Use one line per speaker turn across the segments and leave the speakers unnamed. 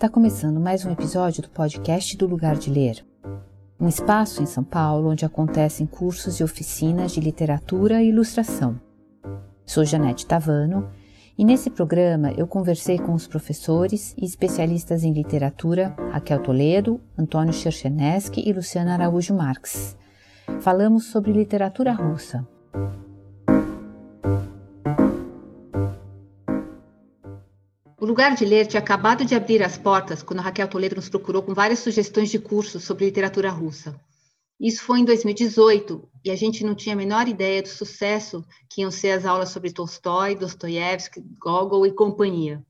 Está começando mais um episódio do podcast do Lugar de Ler, um espaço em São Paulo onde acontecem cursos e oficinas de literatura e ilustração. Sou Janete Tavano e nesse programa eu conversei com os professores e especialistas em literatura Raquel Toledo, Antônio Cherchenesky e Luciana Araújo Marques. Falamos sobre literatura russa,
Lugar de Ler tinha acabado de abrir as portas quando Raquel Toledo nos procurou com várias sugestões de cursos sobre literatura russa. Isso foi em 2018 e a gente não tinha a menor ideia do sucesso que iam ser as aulas sobre Tolstói, Dostoiévski, Gogol e companhia.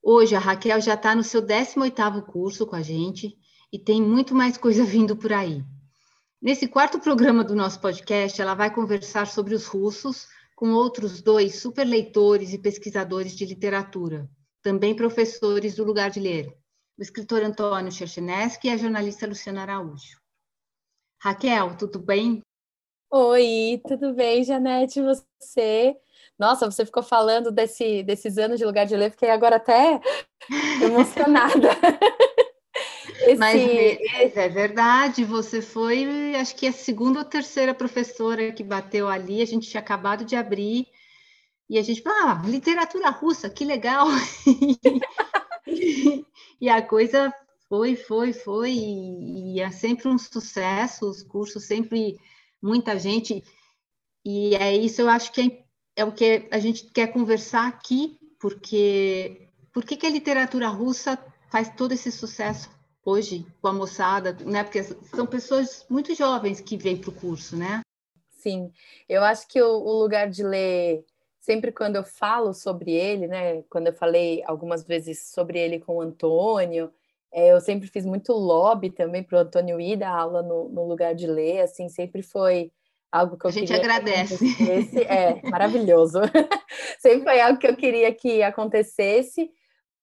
Hoje a Raquel já está no seu 18º curso com a gente e tem muito mais coisa vindo por aí. Nesse quarto programa do nosso podcast, ela vai conversar sobre os russos, com outros dois super leitores e pesquisadores de literatura, também professores do Lugar de Ler, o escritor Antônio Cherchenesky e a jornalista Luciana Araújo. Raquel, tudo bem?
Oi, tudo bem, Janete, você? Nossa, você ficou falando desse, desses anos de Lugar de Ler, fiquei agora até emocionada.
Esse... Mas é verdade, você foi, acho que a segunda ou terceira professora que bateu ali, a gente tinha acabado de abrir, e a gente falou, ah, literatura russa, que legal! e a coisa foi, foi, foi, e, é sempre um sucesso, os cursos sempre, muita gente, e é isso, eu acho que é, é o que a gente quer conversar aqui, porque por que, que a literatura russa faz todo esse sucesso hoje com a moçada, né? Porque são pessoas muito jovens que vêm para o curso, né?
Sim, eu acho que o, o, lugar de ler, sempre quando eu falo sobre ele, né? Quando eu falei algumas vezes sobre ele com o Antônio, é, eu sempre fiz muito lobby também para o Antônio ir dar aula no, no, lugar de ler, assim, sempre foi algo que eu
A gente agradece.
É, maravilhoso. sempre foi algo que eu queria que acontecesse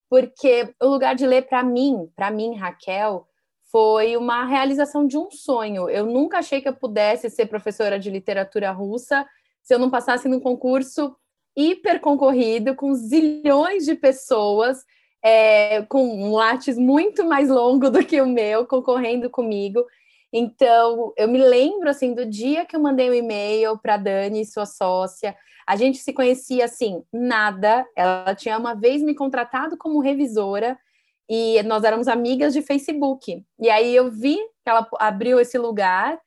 porque o lugar de ler para mim, para mim, Raquel, foi uma realização de um sonho. Eu nunca achei que eu pudesse ser professora de literatura russa se eu não passasse num concurso hiper concorrido, com zilhões de pessoas, é, com um látis muito mais longo do que o meu, concorrendo comigo. Então, eu me lembro assim do dia que eu mandei um e-mail para Dani, sua sócia, a gente se conhecia assim, nada. Ela tinha uma vez me contratado como revisora e nós éramos amigas de Facebook. E aí eu vi que ela abriu esse lugar.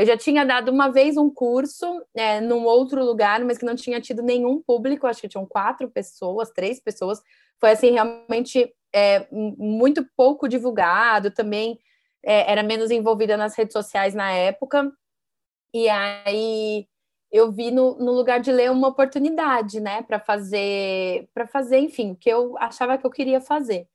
Eu já tinha dado uma vez um curso é, num outro lugar, mas que não tinha tido nenhum público. Acho que tinham quatro pessoas, três pessoas. Foi assim realmente é, muito pouco divulgado. Também é, era menos envolvida nas redes sociais na época. E aí eu vi no, no lugar de ler uma oportunidade, né, para fazer, para fazer, enfim, o que eu achava que eu queria fazer.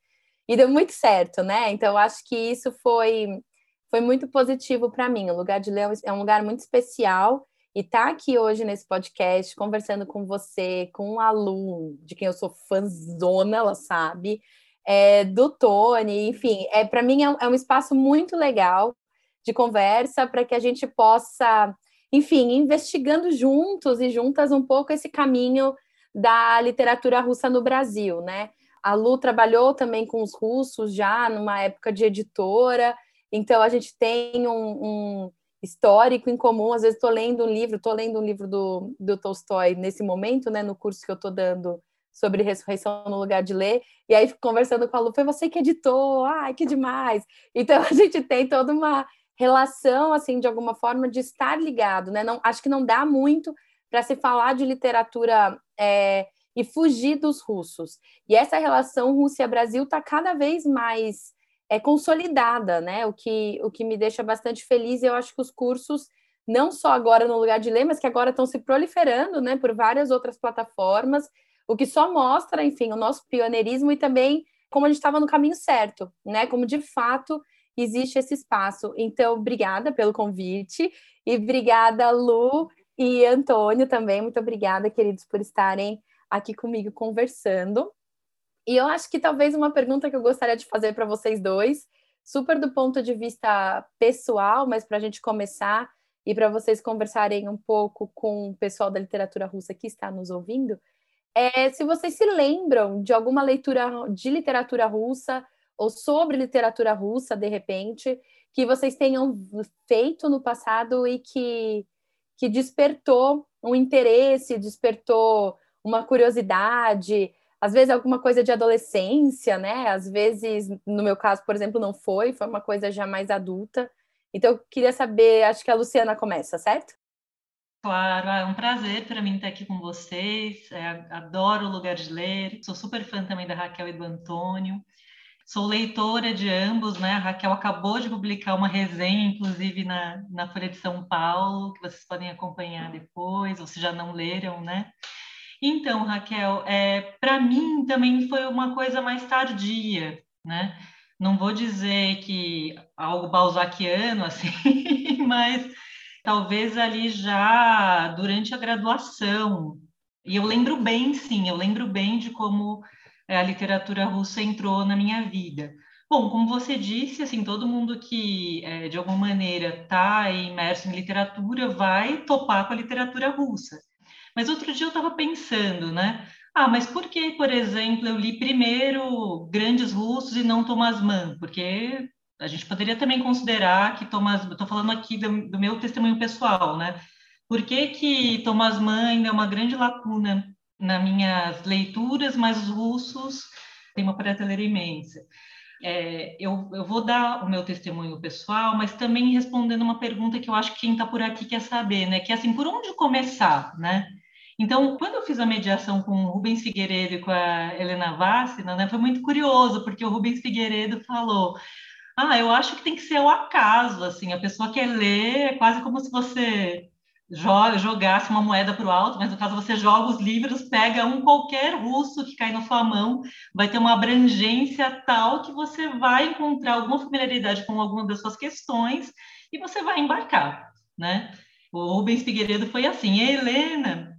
E deu muito certo, né? Então acho que isso foi foi muito positivo para mim. O lugar de ler é um lugar muito especial e tá aqui hoje nesse podcast conversando com você, com um aluno de quem eu sou fãzona, ela sabe, é, do Tony, enfim, é para mim é, é um espaço muito legal de conversa para que a gente possa enfim, investigando juntos e juntas um pouco esse caminho da literatura russa no Brasil, né? A Lu trabalhou também com os russos já numa época de editora, então a gente tem um, um histórico em comum. Às vezes estou lendo um livro, estou lendo um livro do, do Tolstói nesse momento, né, no curso que eu estou dando sobre ressurreição no lugar de ler, e aí conversando com a Lu, foi você que editou, ai, que demais. Então a gente tem toda uma relação, assim, de alguma forma, de estar ligado, né? Não, acho que não dá muito para se falar de literatura é, e fugir dos russos. E essa relação Rússia-Brasil está cada vez mais é, consolidada, né? O que, o que me deixa bastante feliz. Eu acho que os cursos, não só agora no lugar de ler, mas que agora estão se proliferando, né? Por várias outras plataformas, o que só mostra, enfim, o nosso pioneirismo e também como a gente estava no caminho certo, né? Como de fato existe esse espaço. Então, obrigada pelo convite e obrigada, Lu e Antônio também. Muito obrigada, queridos, por estarem aqui comigo conversando. E eu acho que talvez uma pergunta que eu gostaria de fazer para vocês dois, super do ponto de vista pessoal, mas para a gente começar e para vocês conversarem um pouco com o pessoal da literatura russa que está nos ouvindo, é se vocês se lembram de alguma leitura de literatura russa ou sobre literatura russa, de repente, que vocês tenham feito no passado e que, que despertou um interesse, despertou uma curiosidade, às vezes alguma coisa de adolescência, né? Às vezes, no meu caso, por exemplo, não foi, foi uma coisa já mais adulta. Então, eu queria saber, acho que a Luciana começa, certo?
Claro, é um prazer para mim estar aqui com vocês. É, adoro o lugar de ler. Sou super fã também da Raquel e do Antônio. Sou leitora de ambos, né? A Raquel acabou de publicar uma resenha, inclusive na, na Folha de São Paulo, que vocês podem acompanhar depois, ou se já não leram, né? Então, Raquel, é, para mim também foi uma coisa mais tardia, né? Não vou dizer que algo balzaquiano, assim, mas talvez ali já durante a graduação. E eu lembro bem, sim, eu lembro bem de como é, a literatura russa entrou na minha vida. Bom, como você disse, assim, todo mundo que é, de alguma maneira está imerso em literatura vai topar com a literatura russa. Mas outro dia eu estava pensando, né? Ah, mas por que, por exemplo, eu li primeiro grandes russos e não Thomas Mann? Porque a gente poderia também considerar que Thomas, estou falando aqui do, do, meu testemunho pessoal, né? Por que, que Thomas Mann ainda é uma grande lacuna nas minhas leituras, mas os russos têm uma prateleira imensa. É, eu, eu, vou dar o meu testemunho pessoal, mas também respondendo uma pergunta que eu acho que quem está por aqui quer saber, né? Que é assim, por onde começar, né? Então, quando eu fiz a mediação com o Rubens Figueiredo e com a Helena Vassina, né, foi muito curioso, porque o Rubens Figueiredo falou: Ah, eu acho que tem que ser o acaso, assim, a pessoa quer ler, é quase como se você joga, jogasse uma moeda para o alto, mas no caso você joga os livros, pega um qualquer russo que cai na sua mão, vai ter uma abrangência tal que você vai encontrar alguma familiaridade com alguma das suas questões e você vai embarcar, né? O Rubens Figueiredo foi assim. E a Helena,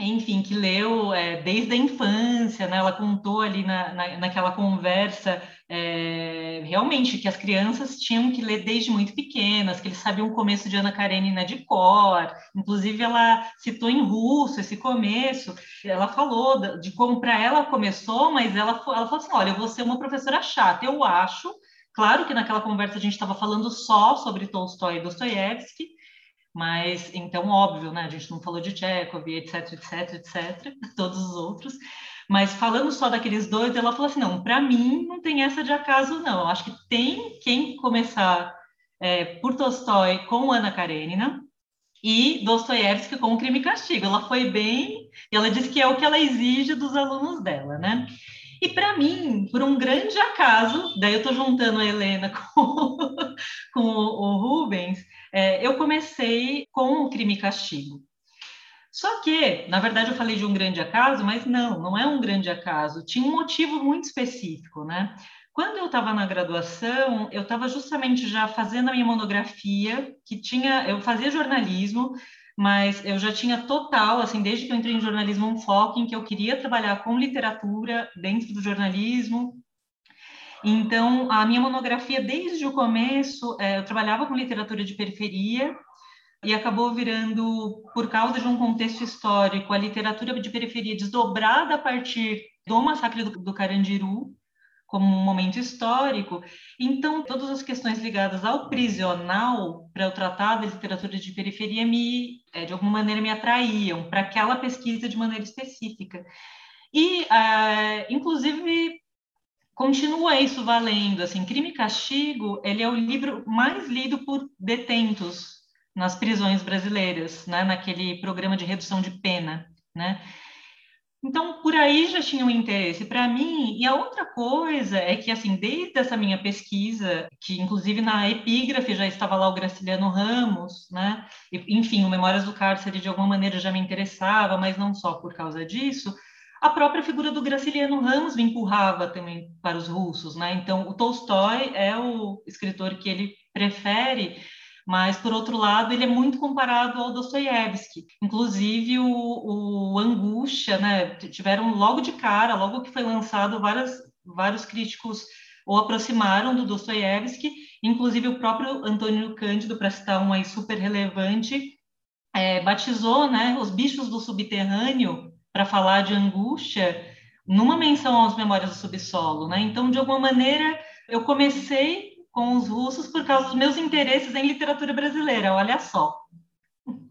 enfim, que leu é, desde a infância, né? Ela contou ali na, na, naquela conversa é, realmente que as crianças tinham que ler desde muito pequenas, que eles sabiam o começo de Ana Karenina de cor. Inclusive, ela citou em russo esse começo. Ela falou de como para ela começou, mas ela, ela falou assim: olha, eu vou ser uma professora chata, eu acho. Claro que naquela conversa a gente estava falando só sobre Tolstói e Dostoiévski, mas, então, óbvio, né? A gente não falou de Chekhov, etc, etc, etc, todos os outros. Mas falando só daqueles dois, ela falou assim: não, para mim não tem essa de acaso, não. Eu acho que tem quem começar é, por Tolstói com Ana Karenina e Dostoiévski com Crime e Castigo. Ela foi bem, e ela disse que é o que ela exige dos alunos dela, né? E para mim, por um grande acaso, daí eu estou juntando a Helena com, com o, Rubens, é, eu comecei com o crime e castigo. Só que, na verdade, eu falei de um grande acaso, mas não, não é um grande acaso. Tinha um motivo muito específico, né? Quando eu estava na graduação, eu estava justamente já fazendo a minha monografia, que tinha, eu fazia jornalismo, mas eu já tinha total, assim, desde que eu entrei em jornalismo, um foco em que eu queria trabalhar com literatura dentro do jornalismo. Então, a minha monografia, desde o começo, é, eu trabalhava com literatura de periferia e acabou virando, por causa de um contexto histórico, a literatura de periferia desdobrada a partir do massacre do, Carandiru, como um momento histórico. Então, todas as questões ligadas ao prisional, para eu tratar da literatura de periferia, me, é, de alguma maneira me atraíam para aquela pesquisa de maneira específica. E, uh, inclusive, continua isso valendo. Assim, Crime e Castigo, ele é o livro mais lido por detentos nas prisões brasileiras, né, naquele programa de redução de pena, né? Então, por aí já tinha um interesse para mim. E a outra coisa é que, assim, desde essa minha pesquisa, que inclusive na epígrafe já estava lá o Graciliano Ramos, né? enfim, o Memórias do Cárcere de alguma maneira já me interessava, mas não só por causa disso. A própria figura do Graciliano Ramos empurrava também para os russos, né? Então, o Tolstói é o escritor que ele prefere mas por outro lado ele é muito comparado ao Dostoiévski. Inclusive o, o Angústia, né, tiveram logo de cara, logo que foi lançado, várias, vários críticos o aproximaram do Dostoiévski, inclusive o próprio Antônio Cândido, para citar um aí super relevante, é, batizou né, os bichos do subterrâneo para falar de angústia numa menção aos Memórias do Subsolo. Né? Então, de alguma maneira, Eu comecei com os russos por causa dos meus interesses em literatura brasileira, olha só.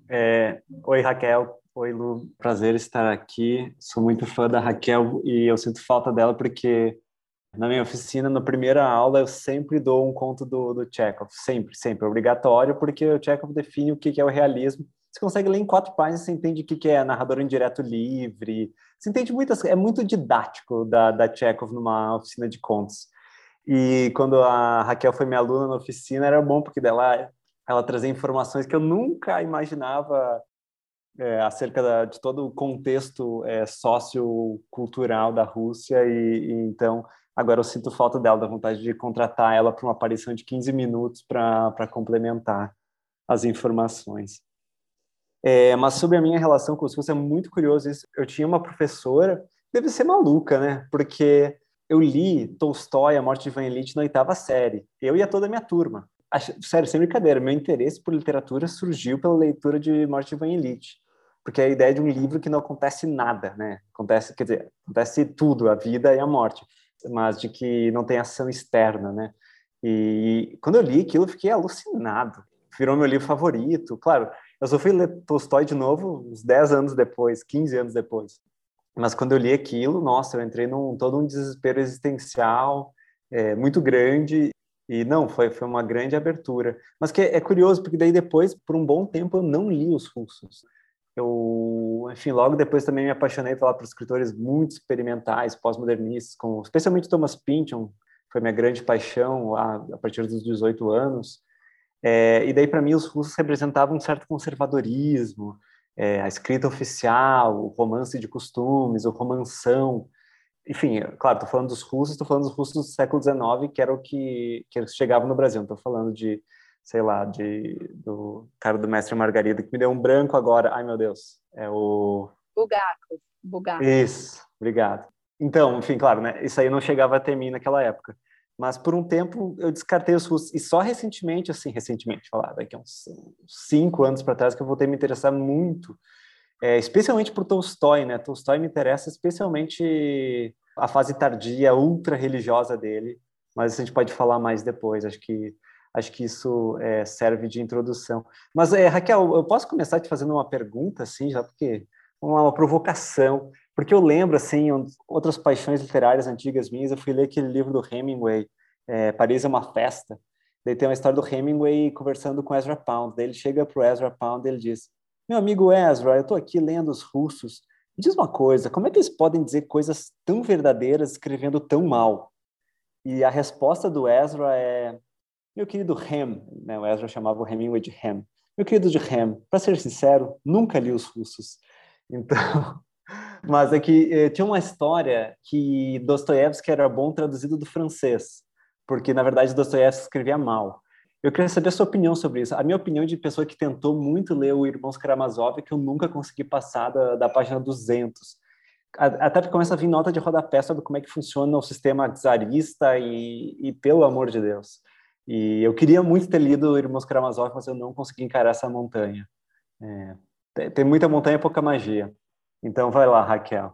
É, oi, Raquel. Oi, Lu. Prazer estar aqui. Sou muito fã da Raquel e eu sinto falta dela porque na minha oficina, na primeira aula, eu sempre dou um conto do, do Chekhov. Sempre, sempre. É obrigatório, porque o Chekhov define o que é o realismo. Você consegue ler em quatro páginas, você entende o que é narrador indireto livre. Você entende muitas... É muito didático da, da Chekhov numa oficina de contos. E quando a Raquel foi minha aluna na oficina, era bom, porque dela ela trazia informações que eu nunca imaginava é, acerca da, de todo o contexto é, sociocultural da Rússia e, e, então agora eu sinto falta dela, da vontade de contratar ela para uma aparição de 15 minutos para complementar as informações. É, mas sobre a minha relação com os russos é muito curioso isso. Eu tinha uma professora, deve ser maluca, né? Porque eu li Tolstói, A Morte de Ivan Ilitch na oitava série. Eu e toda a minha turma. Sério, sem brincadeira, meu interesse por literatura surgiu pela leitura de Morte de Ivan Ilitch. Porque é a ideia de um livro que não acontece nada, né? Acontece, quer dizer, acontece tudo, a vida e a morte, mas de que não tem ação externa, né? E quando eu li aquilo, eu fiquei alucinado. Virou meu livro favorito. Claro, eu só fui ler Tolstói de novo uns 10 anos depois, 15 anos depois. Mas quando eu li aquilo, nossa, eu entrei num todo um desespero existencial é, muito grande e não, foi, foi uma grande abertura. Mas que é, é, curioso, porque daí depois, por um bom tempo, eu não li os russos. Eu, enfim, logo depois também me apaixonei lá por escritores muito experimentais, pós-modernistas, especialmente Thomas Pynchon, foi minha grande paixão lá a partir dos 18 anos. É, e daí, para mim, os russos representavam um certo conservadorismo, é, a escrita oficial, o romance de costumes, o romanção. Enfim, claro, estou falando dos russos, estou falando dos russos do século XIX, que era o que, que eles chegavam no Brasil. Estou falando de, sei lá, de, do cara do Mestre Margarida, que me deu um branco agora. Ai, meu Deus. É o...
Bulgakov. Bulgakov.
Isso, obrigado. Então, enfim, claro, né? Isso aí não chegava até mim naquela época. Mas por um tempo eu descartei os russos. E só recentemente, assim, recentemente, falar, daqui a uns cinco anos para trás, que eu voltei a me interessar muito, é, especialmente por Tolstói, né? Tolstói me interessa especialmente a fase tardia, ultra religiosa dele. Mas a gente pode falar mais depois. Acho que acho que isso é, serve de introdução. Mas é, Raquel, eu posso começar te fazendo uma pergunta, assim, já porque uma, provocação. Porque eu lembro, assim, outras paixões literárias antigas minhas, eu fui ler aquele livro do Hemingway, é, Paris é uma Festa. Daí tem uma história do Hemingway conversando com Ezra Pound. Daí ele chega para o Ezra Pound e ele diz, meu amigo Ezra, eu estou aqui lendo os russos. Me diz uma coisa, como é que eles podem dizer coisas tão verdadeiras escrevendo tão mal? E a resposta do Ezra é, meu querido Hem, né, o Ezra chamava o Hemingway de Hem. Meu querido de Hem, para ser sincero, nunca li os russos. Então, mas é que eh, tinha uma história que Dostoiévski era bom traduzido do francês, porque na verdade Dostoiévski escrevia mal. Eu queria saber a sua opinião sobre isso. A minha opinião de pessoa que tentou muito ler o Irmãos Karamazov é que eu nunca consegui passar da, da página 200. Até porque começa a vir nota de rodapé sobre como é que funciona o sistema czarista e, e pelo amor de Deus. E eu queria muito ter lido Irmãos Karamazov, mas eu não consegui encarar essa montanha. É, tem, tem muita montanha e pouca magia. Então vai lá, Raquel.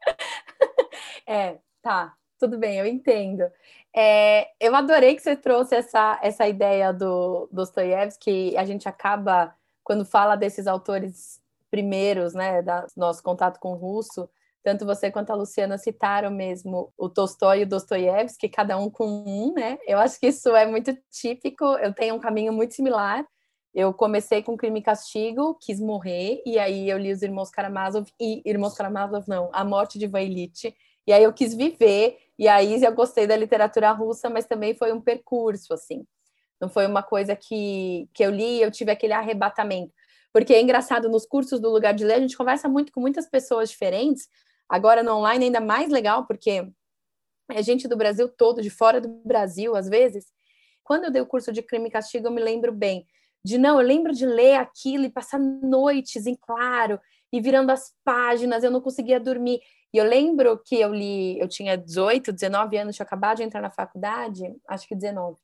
é, tá, tudo bem, eu entendo. É, eu adorei que você trouxe essa, essa ideia do Dostoiévski, a gente acaba, quando fala desses autores primeiros, né, da nosso contato com o russo, tanto você quanto a Luciana citaram mesmo o Tolstói e o Dostoiévski, cada um com um, né? Eu acho que isso é muito típico, eu tenho um caminho muito similar. Eu comecei com Crime e Castigo, quis morrer, e aí eu li os Irmãos Karamazov, e Irmãos Karamazov não, A Morte de Ivan e aí eu quis viver, e aí eu gostei da literatura russa, mas também foi um percurso, assim. Não foi uma coisa que, que eu li e eu tive aquele arrebatamento. Porque é engraçado, nos cursos do Lugar de Ler, a gente conversa muito com muitas pessoas diferentes, agora no online ainda mais legal, porque é gente do Brasil todo, de fora do Brasil, às vezes. Quando eu dei o curso de Crime e Castigo, eu me lembro bem de não, eu lembro de ler aquilo e passar noites em claro e virando as páginas, eu não conseguia dormir. E eu lembro que eu li, eu tinha 18, 19 anos, tinha acabado de entrar na faculdade, acho que 19.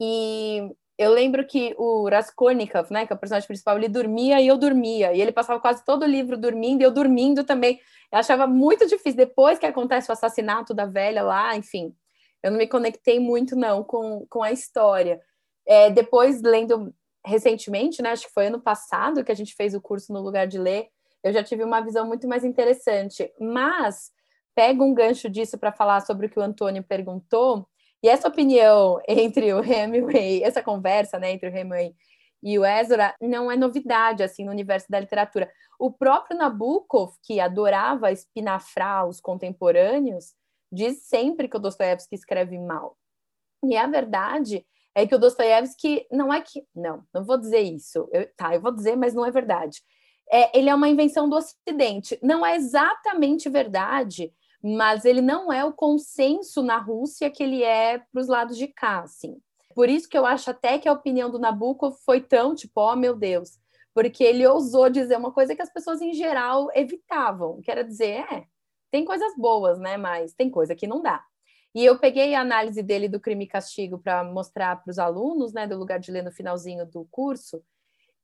E eu lembro que o Raskolnikov, né, que é o personagem principal, ele dormia e eu dormia. E ele passava quase todo o livro dormindo e eu dormindo também. Eu achava muito difícil. Depois que acontece o assassinato da velha lá, enfim, Eu não me conectei muito, não, com, com a história. É, depois, lendo recentemente, né, acho que foi ano passado que a gente fez o curso no lugar de ler, eu já tive uma visão muito mais interessante. Mas pego um gancho disso para falar sobre o que o Antônio perguntou, e essa opinião entre o Hemingway, essa conversa né, entre o Hemingway e o Ezra não é novidade assim no universo da literatura. O próprio Nabokov, que adorava espinafrar os contemporâneos, diz sempre que o Dostoiévski escreve mal. E a verdade é que o Dostoiévski não é que não, não vou dizer isso. Eu, tá, eu vou dizer, mas não é verdade. É, ele é uma invenção do Ocidente. Não é exatamente verdade, mas ele não é o consenso na Rússia que ele é para os lados de cá, assim. Por isso que eu acho até que a opinião do Nabucco foi tão tipo, oh meu Deus, porque ele ousou dizer uma coisa que as pessoas em geral evitavam, que era dizer, é, tem coisas boas, né, mas tem coisa que não dá. E eu peguei a análise dele do crime e castigo para mostrar para os alunos, né, do lugar de ler no finalzinho do curso,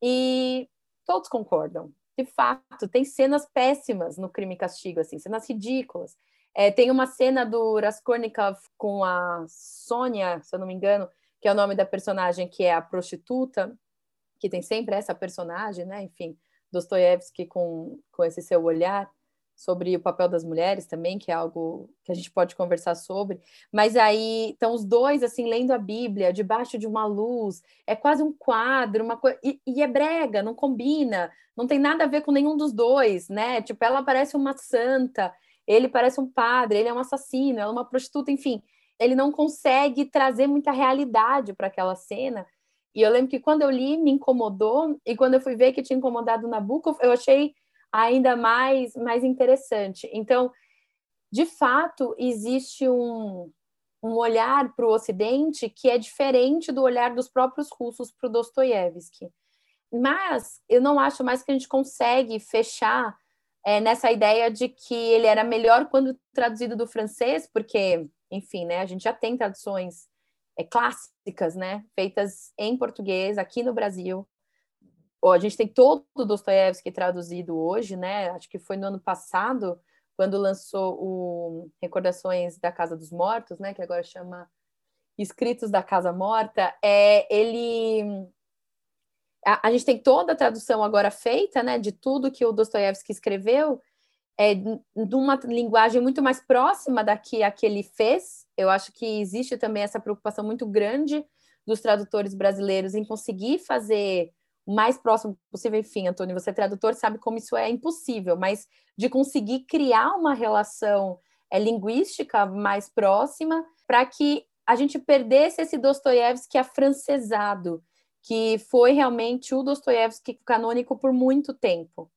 e todos concordam. De fato, tem cenas péssimas no crime e castigo, assim, cenas ridículas. É, tem uma cena do Raskolnikov com a Sônia, se eu não me engano, que é o nome da personagem que é a prostituta, que tem sempre essa personagem, né? Enfim, Dostoiévski com, com esse seu olhar sobre o papel das mulheres também, que é algo que a gente pode conversar sobre. Mas aí estão os dois assim lendo a Bíblia debaixo de uma luz, é quase um quadro, uma e, e, é brega, não combina, não tem nada a ver com nenhum dos dois, né? Tipo, ela parece uma santa, ele parece um padre, ele é um assassino, ela é uma prostituta, enfim ele não consegue trazer muita realidade para aquela cena. E eu lembro que quando eu li, me incomodou, e quando eu fui ver que tinha incomodado Nabucco, eu achei ainda mais, mais interessante. Então, de fato, existe um, um olhar para o Ocidente que é diferente do olhar dos próprios russos para o Dostoiévski. Mas eu não acho mais que a gente consegue fechar é, nessa ideia de que ele era melhor quando traduzido do francês, porque enfim, né? A gente já tem traduções é, clássicas, né? Feitas em português aqui no Brasil. A gente tem todo o Dostoiévski traduzido hoje, né? Acho que foi no ano passado, quando lançou o Recordações da Casa dos Mortos, né? Que agora chama Escritos da Casa Morta. É, ele a, a, gente tem toda a tradução agora feita, né, de tudo que o Dostoiévski escreveu, é, de uma linguagem muito mais próxima da que a que ele fez. Eu acho que existe também essa preocupação muito grande dos tradutores brasileiros em conseguir fazer mais próximo possível. Enfim, Antônio, você é tradutor, sabe como isso é impossível, mas de conseguir criar uma relação é, linguística mais próxima para que a gente perdesse esse Dostoiévski afrancesado, que foi realmente o Dostoiévski canônico por muito tempo.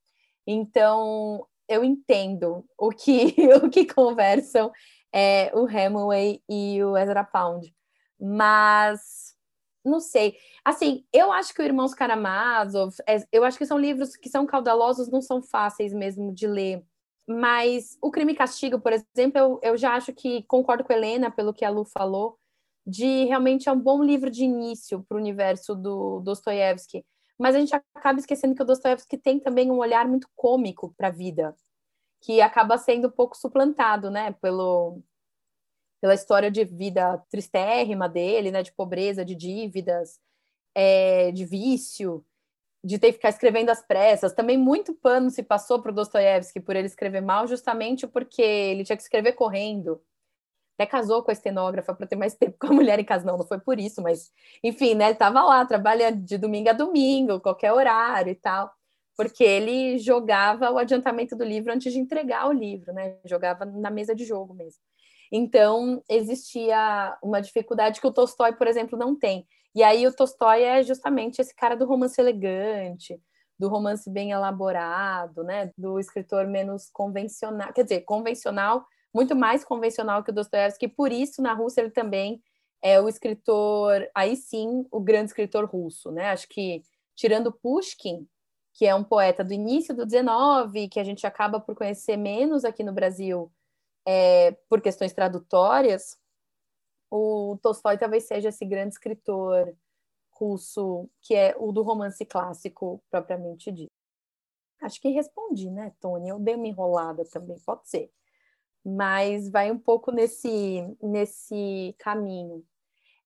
Então, eu entendo o que, o que conversam é, o Hemingway e o Ezra Pound, mas não sei. Assim, eu acho que o Irmãos Karamazov, é, eu acho que são livros que são caudalosos, não são fáceis mesmo de ler. Mas o Crime e Castigo, por exemplo, eu, eu já acho que concordo com a Helena pelo que a Lu falou, de realmente é um bom livro de início para o universo do Dostoiévski mas a gente acaba esquecendo que o Dostoiévski tem também um olhar muito cômico para a vida, que acaba sendo um pouco suplantado, né, pelo pela história de vida tristérrima dele, né, de pobreza, de dívidas, é, de vício, de ter que ficar escrevendo às pressas. Também muito pano se passou para o Dostoiévski por ele escrever mal, justamente porque ele tinha que escrever correndo até casou com a estenógrafa para ter mais tempo com a mulher em casa. Não, não foi por isso, mas enfim, né? Ele estava lá, trabalhando de domingo a domingo, qualquer horário e tal, porque ele jogava o adiantamento do livro antes de entregar o livro, né? Jogava na mesa de jogo mesmo. Então, existia uma dificuldade que o Tolstói, por exemplo, não tem. E aí o Tolstói é justamente esse cara do romance elegante, do romance bem elaborado, né? Do escritor menos convencional, quer dizer, convencional muito mais convencional que o Dostoiévski, por isso na Rússia ele também é o escritor, aí sim, o grande escritor russo, né? Acho que tirando Pushkin, que é um poeta do início do 19, que a gente acaba por conhecer menos aqui no Brasil é, por questões tradutórias, o Tolstói talvez seja esse grande escritor russo, que é o do romance clássico propriamente dito. Acho que respondi, né, Tony? Eu dei uma enrolada também, pode ser. mas vai um pouco nesse, nesse caminho.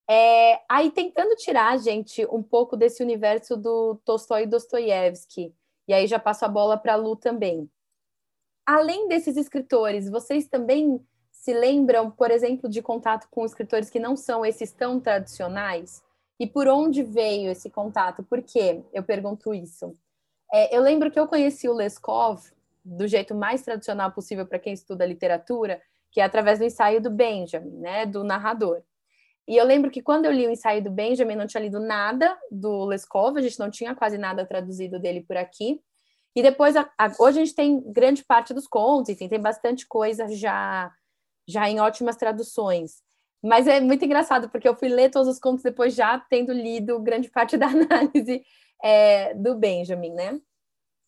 É, aí tentando tirar, gente, um pouco desse universo do Tolstói e Dostoiévski, e aí já passo a bola para a Lu também. Além desses escritores, vocês também se lembram, por exemplo, de contato com escritores que não são esses tão tradicionais? E por onde veio esse contato? Por que eu pergunto isso? É, eu lembro que eu conheci o Leskov do jeito mais tradicional possível para quem estuda literatura, que é através do ensaio do Benjamin, né, do narrador. E eu lembro que quando eu li o ensaio do Benjamin, não tinha lido nada do Leskov, a gente não tinha quase nada traduzido dele por aqui. E depois, a, a, hoje a gente tem grande parte dos contos, enfim, tem bastante coisa já, já em ótimas traduções. Mas é muito engraçado, porque eu fui ler todos os contos depois já tendo lido grande parte da análise é, do Benjamin, né?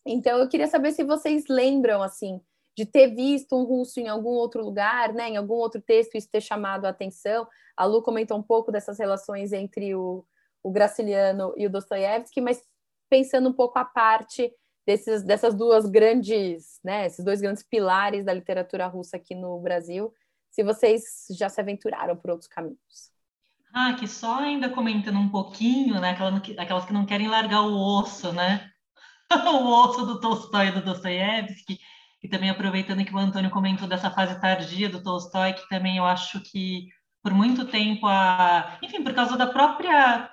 Então, eu queria saber se vocês lembram, assim, de ter visto um russo em algum outro lugar, né, em algum outro texto, isso ter chamado a atenção. A Lu comentou um pouco dessas relações entre o, o Graciliano e o Dostoiévski, mas pensando um pouco à parte desses, dessas duas grandes, né, esses dois grandes pilares da literatura russa aqui no Brasil, se vocês já se aventuraram por outros caminhos.
Ah, que só ainda comentando um pouquinho, né, aquelas que não querem largar o osso, né, o osso do Tolstói e do Dostoiévski, e também aproveitando que o Antônio comentou dessa fase tardia do Tolstói, que também eu acho que por muito tempo a, enfim, por causa da própria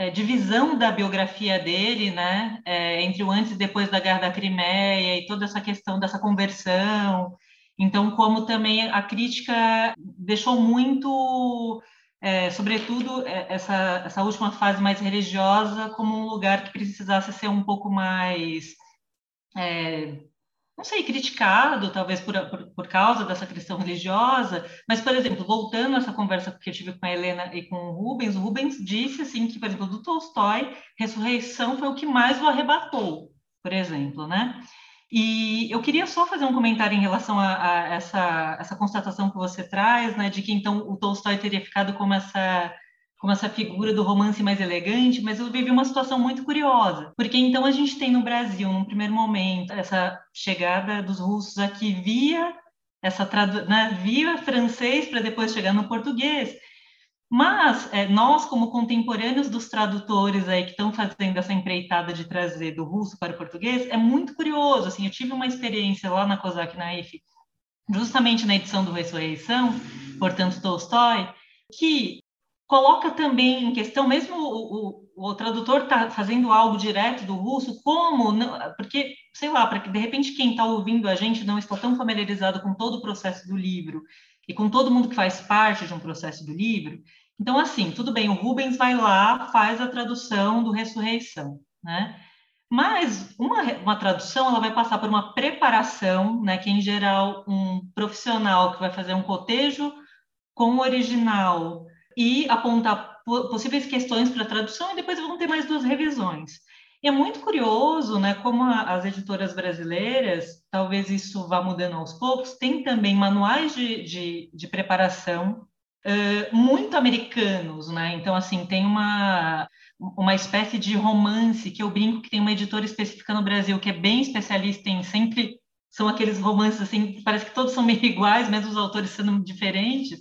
é, divisão da biografia dele, né, é, entre o antes e depois da Guerra da Crimeia e toda essa questão dessa conversão. Então, como também a crítica deixou muito é, sobretudo é, essa, essa última fase mais religiosa como um lugar que precisasse ser um pouco mais, é, não sei, criticado, talvez por, por, por, causa dessa questão religiosa, mas, por exemplo, voltando a essa conversa que eu tive com a Helena e com o Rubens, o Rubens disse, assim, que, por exemplo, do Tolstói, ressurreição foi o que mais o arrebatou, por exemplo, né? E eu queria só fazer um comentário em relação a, a, essa, essa constatação que você traz, né, de que então o Tolstói teria ficado como essa como essa figura do romance mais elegante, mas eu vivi uma situação muito curiosa, porque então a gente tem no Brasil, num primeiro momento, essa chegada dos russos aqui via essa né, via francês para depois chegar no português. Mas é, nós, como contemporâneos dos tradutores aí que estão fazendo essa empreitada de trazer do russo para o português, é muito curioso. Assim, eu tive uma experiência lá na Kozak Naif, justamente na edição do Ressurreição, portanto Tolstói, que coloca também em questão, mesmo o, o, o tradutor está fazendo algo direto do russo, como, não, porque, sei lá, para que de repente quem está ouvindo a gente não está tão familiarizado com todo o processo do livro e com todo mundo que faz parte de um processo do livro, então, assim, tudo bem, o Rubens vai lá, faz a tradução do Ressurreição, né? Mas uma, uma tradução, ela vai passar por uma preparação, né? Que, em geral, um profissional que vai fazer um cotejo com o original e apontar possíveis questões para tradução, e depois vão ter mais duas revisões. E é muito curioso, né, como as editoras brasileiras, talvez isso vá mudando aos poucos, tem também manuais de, de, de preparação uh, muito americanos, né? Então, assim, tem uma, uma espécie de romance que eu brinco que tem uma editora específica no Brasil que é bem especialista em sempre são aqueles romances assim, parece que todos são meio iguais, mesmo os autores sendo diferentes.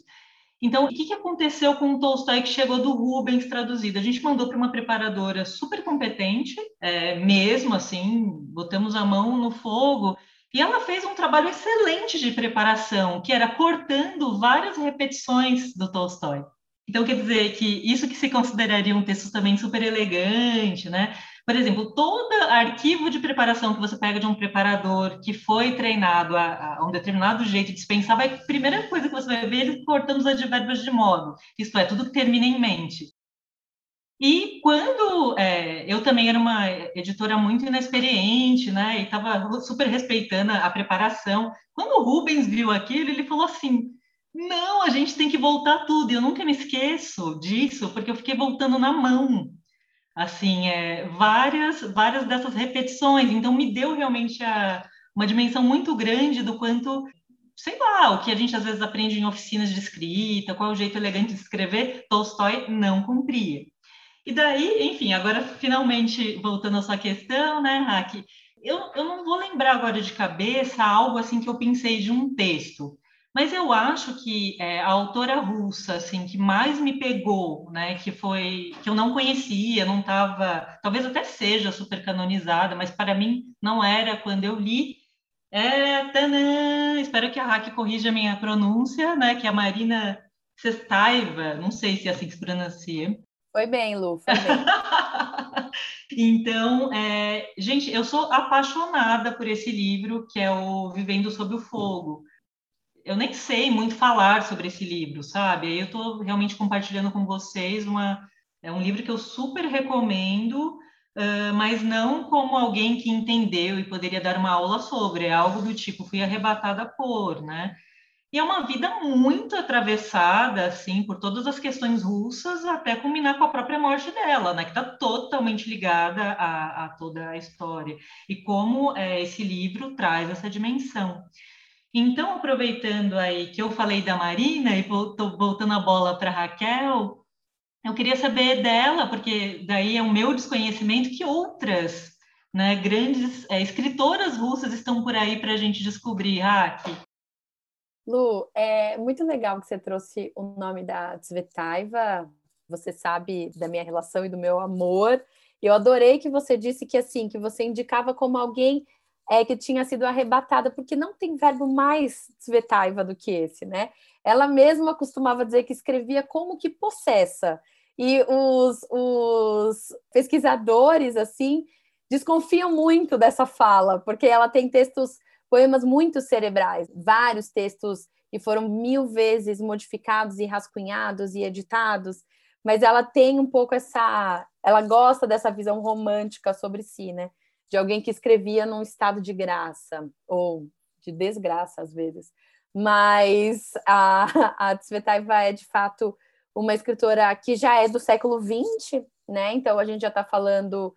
Então, o que, que aconteceu com o Tolstói que chegou do Rubens traduzido? A gente mandou para uma preparadora super competente, é, mesmo assim, botamos a mão no fogo e ela fez um trabalho excelente de preparação, que era cortando várias repetições do Tolstói. Então, quer dizer que isso que se consideraria um texto também super elegante, né? Por exemplo, todo arquivo de preparação que você pega de um preparador que foi treinado a, a um determinado jeito de dispensar, vai, a primeira coisa que você vai ver, ele cortando os advérbios de modo. Isto é, tudo que termina em mente. E quando é, eu também era uma editora muito inexperiente, né, e estava super respeitando a preparação, quando o Rubens viu aquilo, ele falou assim: não, a gente tem que voltar tudo. Eu nunca me esqueço disso, porque eu fiquei voltando na mão, assim, é, várias, várias dessas repetições. Então me deu realmente a, uma dimensão muito grande do quanto sei lá, o que a gente às vezes aprende em oficinas de escrita, qual é o jeito elegante de escrever, Tolstói não cumpria. E daí, enfim, agora finalmente voltando à sua questão, né, Raque? Eu, eu não vou lembrar agora de cabeça algo assim que eu pensei de um texto, Mas eu acho que é, a autora russa, assim, que mais me pegou, né, que foi que eu não conhecia, não estava, talvez até seja super canonizada, mas para mim não era quando eu li. É, tanã, espero que a Raque corrija a minha pronúncia, né, que é a Marina Sestaiva, não sei se é assim que se pronuncia.
Foi bem, Lu, foi bem.
então, é, gente, eu sou apaixonada por esse livro, que é o Vivendo Sob o Fogo eu nem sei muito falar sobre esse livro, sabe? Aí eu estou realmente compartilhando com vocês uma, é um livro que eu super recomendo, uh, mas não como alguém que entendeu e poderia dar uma aula sobre, é algo do tipo, fui arrebatada por, né? E é uma vida muito atravessada, assim, por todas as questões russas, até culminar com a própria morte dela, né? Que está totalmente ligada a, a, toda a história. E como é, esse livro traz essa dimensão. Então, aproveitando aí que eu falei da Marina e estou voltando a bola para Raquel, eu queria saber dela, porque daí é o meu desconhecimento, que outras né, grandes é, escritoras russas estão por aí para a gente descobrir, Raque.
Lu, é muito legal que você trouxe o nome da Tsvetaeva. Você sabe da minha relação e do meu amor. Eu adorei que você disse que assim, que você indicava como alguém é, que tinha sido arrebatada, porque não tem verbo mais Tsvetaiva do que esse, né? Ela mesma costumava dizer que escrevia como que possessa. E os, os pesquisadores, assim, desconfiam muito dessa fala, porque ela tem textos, poemas muito cerebrais, vários textos que foram mil vezes modificados e rascunhados e editados, mas ela tem um pouco essa, ela gosta dessa visão romântica sobre si, né? De alguém que escrevia num estado de graça, ou de desgraça às vezes. Mas a, a Tsvetaeva é, de fato, uma escritora que já é do século XX, né? Então a gente já está falando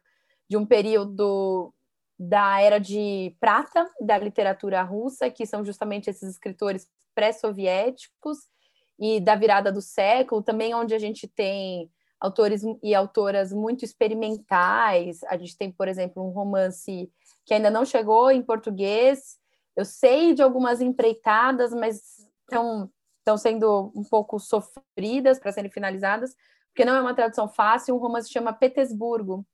de um período da era de prata da literatura russa, que são justamente esses escritores pré-soviéticos, e da virada do século, também onde a gente tem autores e autoras muito experimentais. A gente tem, por exemplo, um romance que ainda não chegou em português. Eu sei de algumas empreitadas, mas estão, estão sendo um pouco sofridas para serem finalizadas, porque não é uma tradução fácil. Um romance chama Petersburgo,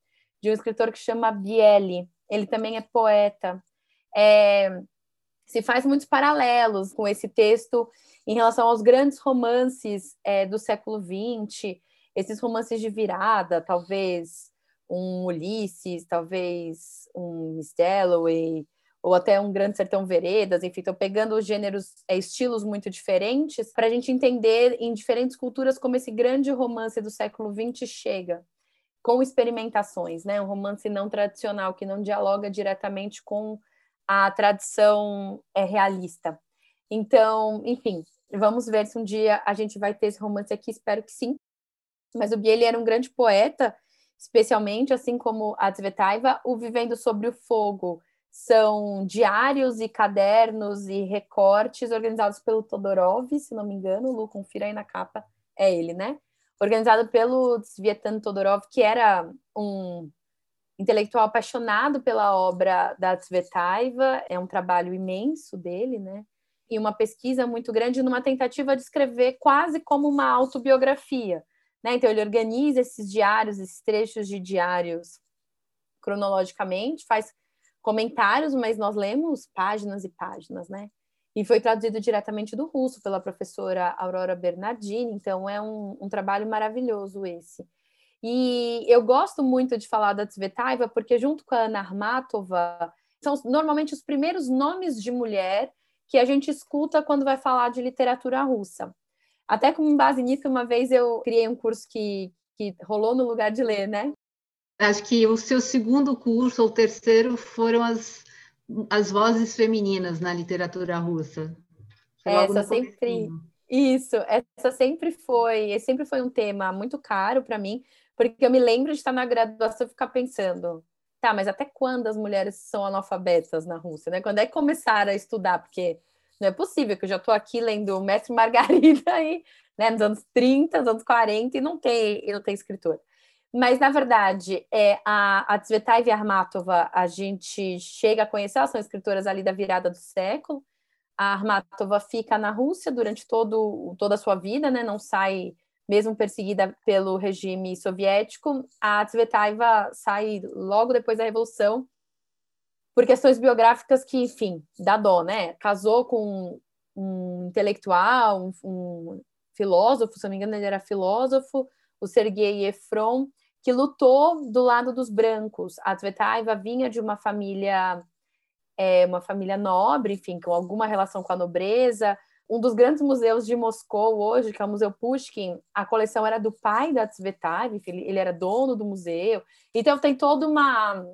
de um escritor que chama Bieli. Ele também é poeta. É, se faz muitos paralelos com esse texto em relação aos grandes romances é, do século XX, esses romances de virada, talvez um Ulisses, talvez um Miss Dalloway, ou até um Grande Sertão Veredas, enfim, estão pegando os gêneros, é, estilos muito diferentes, para a gente entender em diferentes culturas como esse grande romance do século XX chega, com experimentações, né? Um romance não tradicional, que não dialoga diretamente com a tradição é, realista. Então, enfim, vamos ver se um dia a gente vai ter esse romance aqui, espero que sim. Mas o Bieli era um grande poeta, especialmente, assim como a Tsvetaeva, o Vivendo sobre o Fogo. São diários e cadernos e recortes organizados pelo Todorov, se não me engano, Lu, confira aí na capa, é ele, né? Organizado pelo Tsvetan Todorov, que era um intelectual apaixonado pela obra da Tsvetaeva, é um trabalho imenso dele, né? E uma pesquisa muito grande numa tentativa de escrever quase como uma autobiografia né? Então, ele organiza esses diários, esses trechos de diários cronologicamente, faz comentários, mas nós lemos páginas e páginas, né? E foi traduzido diretamente do russo pela professora Aurora Bernardini, então é um, um trabalho maravilhoso esse. E eu gosto muito de falar da Tsvetaeva, porque junto com a Ana Armatova, são normalmente os primeiros nomes de mulher que a gente escuta quando vai falar de literatura russa. Até com base nisso, uma vez eu criei um curso que, que rolou no lugar de ler, né?
Acho que o seu segundo curso ou terceiro foram as, as vozes femininas na literatura russa.
essa sempre isso, essa sempre foi, sempre foi um tema muito caro para mim, porque eu me lembro de estar na graduação e ficar pensando, tá, mas até quando as mulheres são analfabetas na Rússia, né? Quando é que começaram a estudar? Porque não é possível que eu já estou aqui lendo o Mestre Margarida aí, né, nos anos 30, nos anos 40, e não tem, e não tem escritor. Mas, na verdade, é, a, a Tsvetaeva e a Armatova, a gente chega a conhecer, elas são escritoras ali da virada do século. a Armatova fica na Rússia durante todo, toda a sua vida, né? Não sai, mesmo perseguida pelo regime soviético. A Tsvetaeva sai logo depois da Revolução por questões biográficas que, enfim, dá dó, né? Casou com um intelectual, um, um filósofo, se não me engano, ele era filósofo, o Sergei Efron, que lutou do lado dos brancos. A Tsvetaeva vinha de uma família é, uma família nobre, enfim, com alguma relação com a nobreza. Um dos grandes museus de Moscou hoje, que é o Museu Pushkin, a coleção era do pai da Tsvetaeva, ele era dono do museu. Então tem toda uma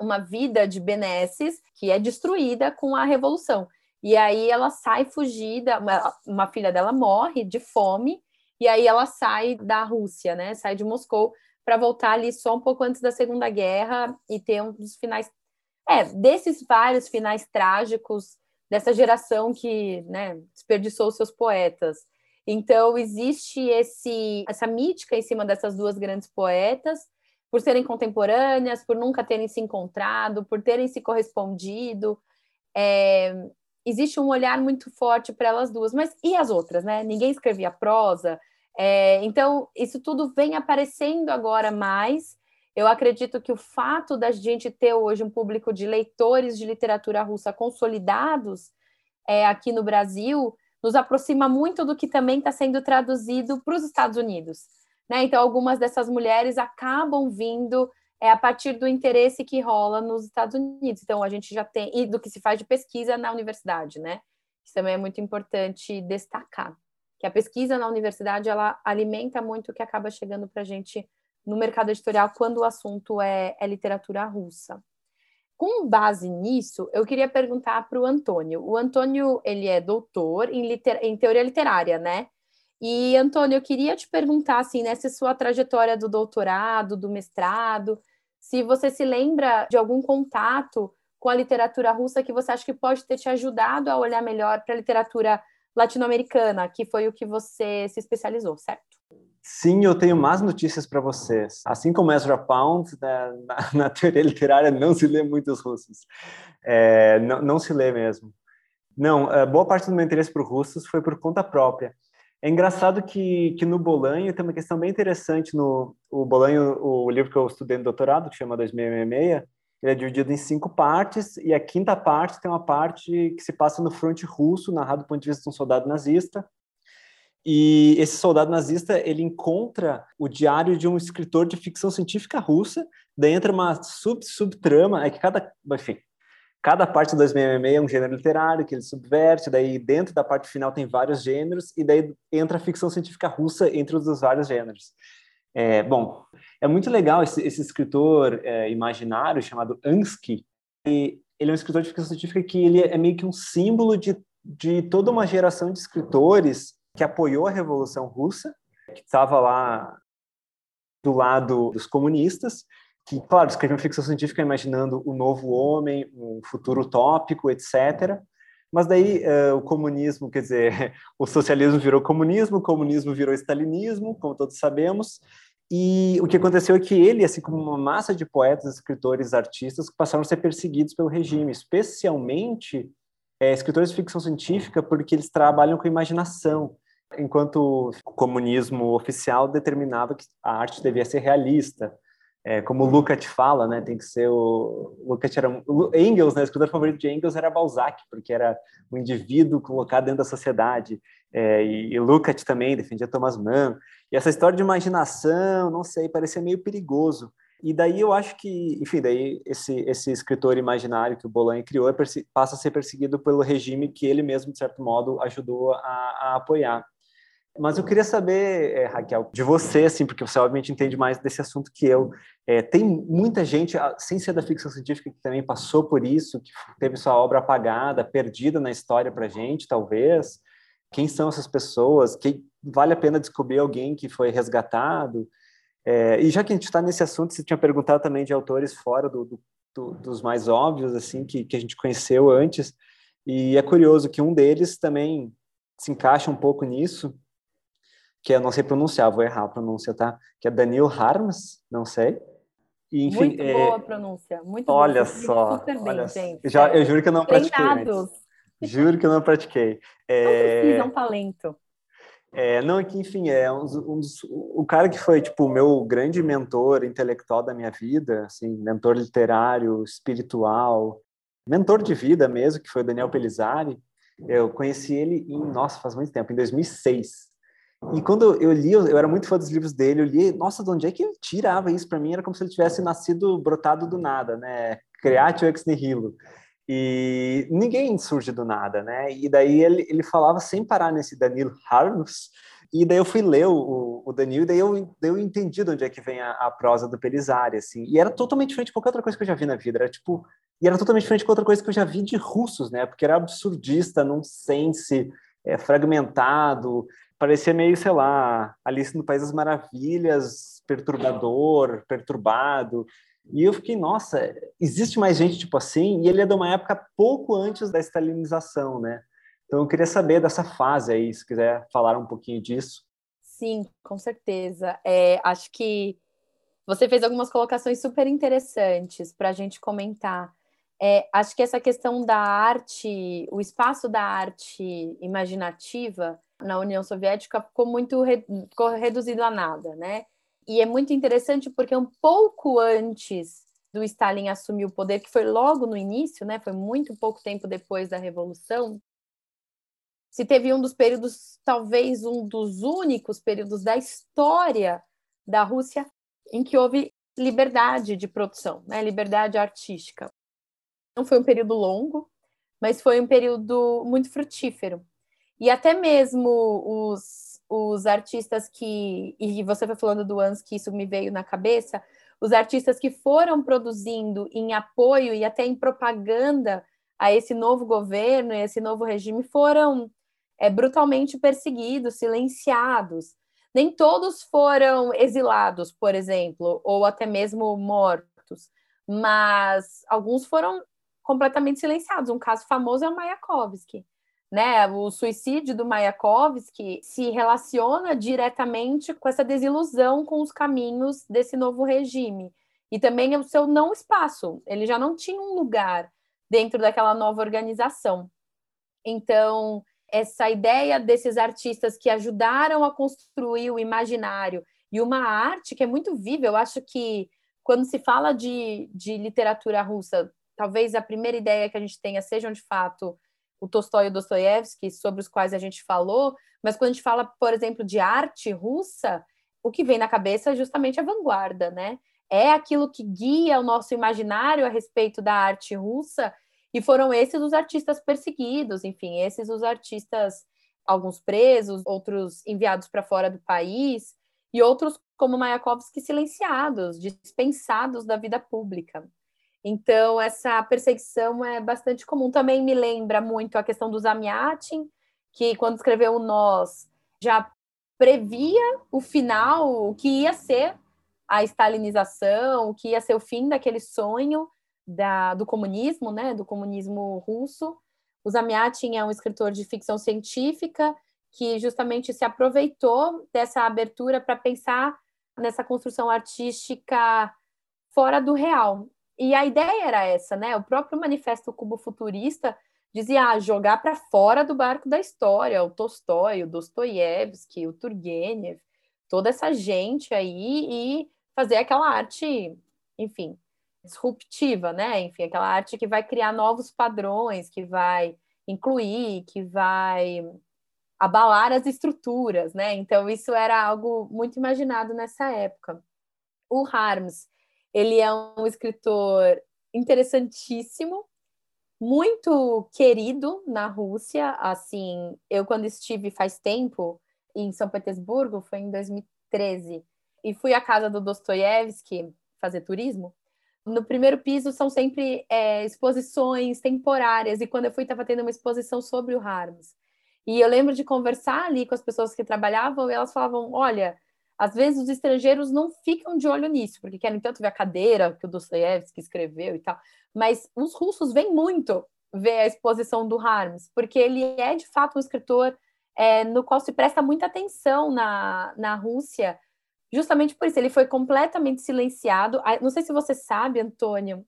uma vida de benesses que é destruída com a revolução. E aí ela sai fugida, uma, uma filha dela morre de fome, e aí ela sai da Rússia, né? Sai de Moscou para voltar ali só um pouco antes da Segunda Guerra e ter um dos finais é, desses vários finais trágicos dessa geração que né, desperdiçou seus poetas. Então, existe esse, essa mítica em cima dessas duas grandes poetas, por serem contemporâneas, por nunca terem se encontrado, por terem se correspondido. É, existe um olhar muito forte para elas duas. Mas e as outras, né? Ninguém escrevia prosa. É, então, isso tudo vem aparecendo agora mais eu acredito que o fato da gente ter hoje um público de leitores de literatura russa consolidados é, aqui no Brasil nos aproxima muito do que também está sendo traduzido para os Estados Unidos. Né? Então, algumas dessas mulheres acabam vindo é, a partir do interesse que rola nos Estados Unidos. Então, a gente já tem, e do que se faz de pesquisa na universidade, né? Isso também é muito importante destacar. Que a pesquisa na universidade, ela alimenta muito o que acaba chegando para a gente no mercado editorial quando o assunto é, é literatura russa. Com base nisso, eu queria perguntar para o Antônio. O Antônio, ele é doutor em, em teoria literária, né? E, Antônio, eu queria te perguntar, assim, nessa sua trajetória do doutorado, do mestrado, se você se lembra de algum contato com a literatura russa que você acha que pode ter te ajudado a olhar melhor para a literatura latino-americana, que foi o que você se especializou, certo?
Sim, eu tenho más notícias para vocês. Assim como Ezra Pound, né, na, na, teoria literária não se lê muitos russos. É, não, não, se lê mesmo. Não, é, boa parte do meu interesse por russos foi por conta própria. É engraçado que, que no Bolanho tem uma questão bem interessante. No o Bolanho, o livro que eu estudei no doutorado, que chama 2666, ele é dividido em cinco partes, e a quinta parte tem uma parte que se passa no fronte russo, narrado do ponto de vista de um soldado nazista, e esse soldado nazista, ele encontra o diário de um escritor de ficção científica russa, daí entra uma sub subtrama, é que cada, enfim, cada parte do 266 é um gênero literário que ele subverte, daí dentro da parte final tem vários gêneros, e daí entra a ficção científica russa entre os vários gêneros. É, bom, é muito legal esse, esse escritor é, imaginário chamado Ansky, e ele é um escritor de ficção científica que ele é meio que um símbolo de, de toda uma geração de escritores que apoiou a Revolução Russa, que estava lá do lado dos comunistas, que, claro, escreviam ficção científica imaginando o novo homem, um futuro utópico, etc. Mas daí uh, o comunismo, quer dizer, o socialismo virou comunismo, o comunismo virou stalinismo, como todos sabemos, e o que aconteceu é que ele, assim como uma massa de poetas, escritores, artistas, passaram a ser perseguidos pelo regime, especialmente é, escritores de ficção científica, porque eles trabalham com imaginação enquanto o comunismo oficial determinava que a arte devia ser realista. É, como o Lukács fala, né, tem que ser o Lukács era Engels, né, o escritor favorito de Engels era Balzac, porque era um indivíduo colocado dentro da sociedade. É, e, e Lukács também defendia Thomas Mann. E essa história de imaginação, não sei, parecia meio perigoso. E daí eu acho que, enfim, daí esse, esse escritor imaginário que o Bolan criou é passa a ser perseguido pelo regime que ele mesmo, de certo modo, ajudou a, a apoiar. Mas eu queria saber, é, Raquel, de você, assim, porque você obviamente entende mais desse assunto que eu. É, tem muita gente, sem ser da ficção científica, que também passou por isso, que teve sua obra apagada, perdida na história para gente, talvez. Quem são essas pessoas? Que vale a pena descobrir alguém que foi resgatado? É, e já que a gente está nesse assunto, você tinha perguntado também de autores fora do, do, do, dos mais óbvios, assim, que, que a gente conheceu antes. E é curioso que um deles também se encaixa um pouco nisso, que eu não sei pronunciar, vou errar a pronúncia, tá? Que é Daniel Harms, não sei.
E, enfim, muito é... boa a pronúncia, muito
Olha
boa.
só, super bem, olha, gente. Já, eu juro que eu não pratiquei. Juro que eu não pratiquei.
É... Não precisa, é um talento.
É, não, é que, enfim, é um, um dos, o cara que foi, tipo, o meu grande mentor intelectual da minha vida, assim, mentor literário, espiritual, mentor de vida mesmo, que foi o Daniel Pelizari. Eu conheci ele em, nossa, faz muito tempo, em 2006. E quando eu li, eu era muito fã dos livros dele, eu li, nossa, de onde é que ele tirava isso para mim? Era como se ele tivesse nascido brotado do nada, né? Creatio ex nihilo. E ninguém surge do nada, né? E daí ele, ele falava sem parar nesse Danilo Harms, e daí eu fui ler o, o Danilo, e daí eu, daí eu entendi de onde é que vem a, a prosa do Pelizari, assim. E era totalmente diferente de qualquer outra coisa que eu já vi na vida. Era tipo... E era totalmente diferente de outra coisa que eu já vi de russos, né? Porque era absurdista, nonsense, é, fragmentado, parecia meio, sei lá, Alice no País das Maravilhas, perturbador, perturbado. E eu fiquei, nossa, existe mais gente tipo assim? E ele é de uma época pouco antes da estalinização, né? Então eu queria saber dessa fase aí, se quiser falar um pouquinho disso.
Sim, com certeza. É, acho que você fez algumas colocações super interessantes para a gente comentar. É, acho que essa questão da arte, o espaço da arte imaginativa na União Soviética ficou muito ficou reduzido a nada, né? E é muito interessante porque um pouco antes do Stalin assumir o poder, que foi logo no início, né? Foi muito pouco tempo depois da revolução. Se teve um dos períodos, talvez um dos únicos períodos da história da Rússia em que houve liberdade de produção, né? Liberdade artística. Não foi um período longo, mas foi um período muito frutífero. E até mesmo os os artistas que, e você foi falando do Ans, que isso me veio na cabeça, os artistas que foram produzindo em apoio e até em propaganda a esse novo governo e esse novo regime foram é, brutalmente perseguidos, silenciados. Nem todos foram exilados, por exemplo, ou até mesmo mortos, mas alguns foram completamente silenciados. Um caso famoso é o Mayakovsky né? O suicídio do Mayakovsky se relaciona diretamente com essa desilusão com os caminhos desse novo regime. E também o seu não espaço, ele já não tinha um lugar dentro daquela nova organização. Então, essa ideia desses artistas que ajudaram a construir o imaginário e uma arte que é muito viva, eu acho que quando se fala de, de literatura russa, talvez a primeira ideia que a gente tenha sejam de fato o Tolstói e o Dostoiévski, sobre os quais a gente falou, mas quando a gente fala, por exemplo, de arte russa, o que vem na cabeça é justamente a vanguarda, né? É aquilo que guia o nosso imaginário a respeito da arte russa, e foram esses os artistas perseguidos, enfim, esses os artistas, alguns presos, outros enviados para fora do país, e outros, como Mayakovsky, silenciados, dispensados da vida pública. Então, essa perseguição é bastante comum. Também me lembra muito a questão do Zamiatin, que quando escreveu o Nós, já previa o final, o que ia ser a stalinização, o que ia ser o fim daquele sonho da, do comunismo, né, do comunismo russo. O Zamiatin é um escritor de ficção científica que justamente se aproveitou dessa abertura para pensar nessa construção artística fora do real. E a ideia era essa, né? O próprio manifesto cubo futurista dizia ah, jogar para fora do barco da história o Tolstói, o Dostoiévski, o Turgenev, toda essa gente aí e fazer aquela arte, enfim, disruptiva, né? Enfim, aquela arte que vai criar novos padrões, que vai incluir, que vai abalar as estruturas, né? Então isso era algo muito imaginado nessa época. O Harms ele é um escritor interessantíssimo, muito querido na Rússia. Assim, eu quando estive faz tempo em São Petersburgo, foi em 2013, e fui à casa do Dostoiévski fazer turismo. No primeiro piso são sempre é, exposições temporárias, e quando eu fui, estava tendo uma exposição sobre o Harms. E eu lembro de conversar ali com as pessoas que trabalhavam, e elas falavam: olha, às vezes os estrangeiros não ficam de olho nisso, porque querem tanto ver a cadeira que o Dostoiévski escreveu e tal, mas os russos vêm muito ver a exposição do Harms, porque ele é de fato um escritor é, no qual se presta muita atenção na, na Rússia, justamente por isso, ele foi completamente silenciado. Não sei se você sabe, Antônio,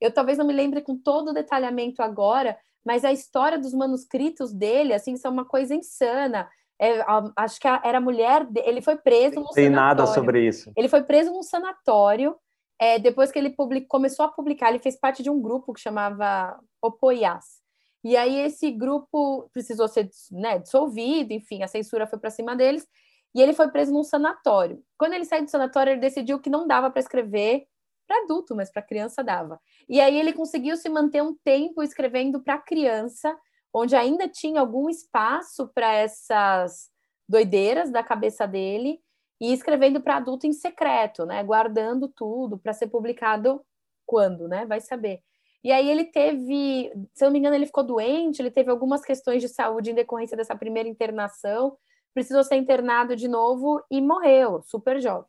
eu talvez não me lembre com todo o detalhamento agora, mas a história dos manuscritos dele, assim, são uma coisa insana. É, acho que era mulher, ele foi preso no
Tem nada sobre isso.
Ele foi preso num sanatório, é, depois que ele public, começou a publicar, ele fez parte de um grupo que chamava Opoiás. E aí esse grupo precisou ser né, dissolvido, enfim, a censura foi para cima deles, e ele foi preso num sanatório. Quando ele saiu do sanatório, ele decidiu que não dava para escrever para adulto, mas para criança dava. E aí ele conseguiu se manter um tempo escrevendo para criança, onde ainda tinha algum espaço para essas doideiras da cabeça dele, e escrevendo para adulto em secreto, né? Guardando tudo para ser publicado quando, né? Vai saber. E aí ele teve, se eu não me engano, ele ficou doente, ele teve algumas questões de saúde em decorrência dessa primeira internação, precisou ser internado de novo e morreu, super jovem.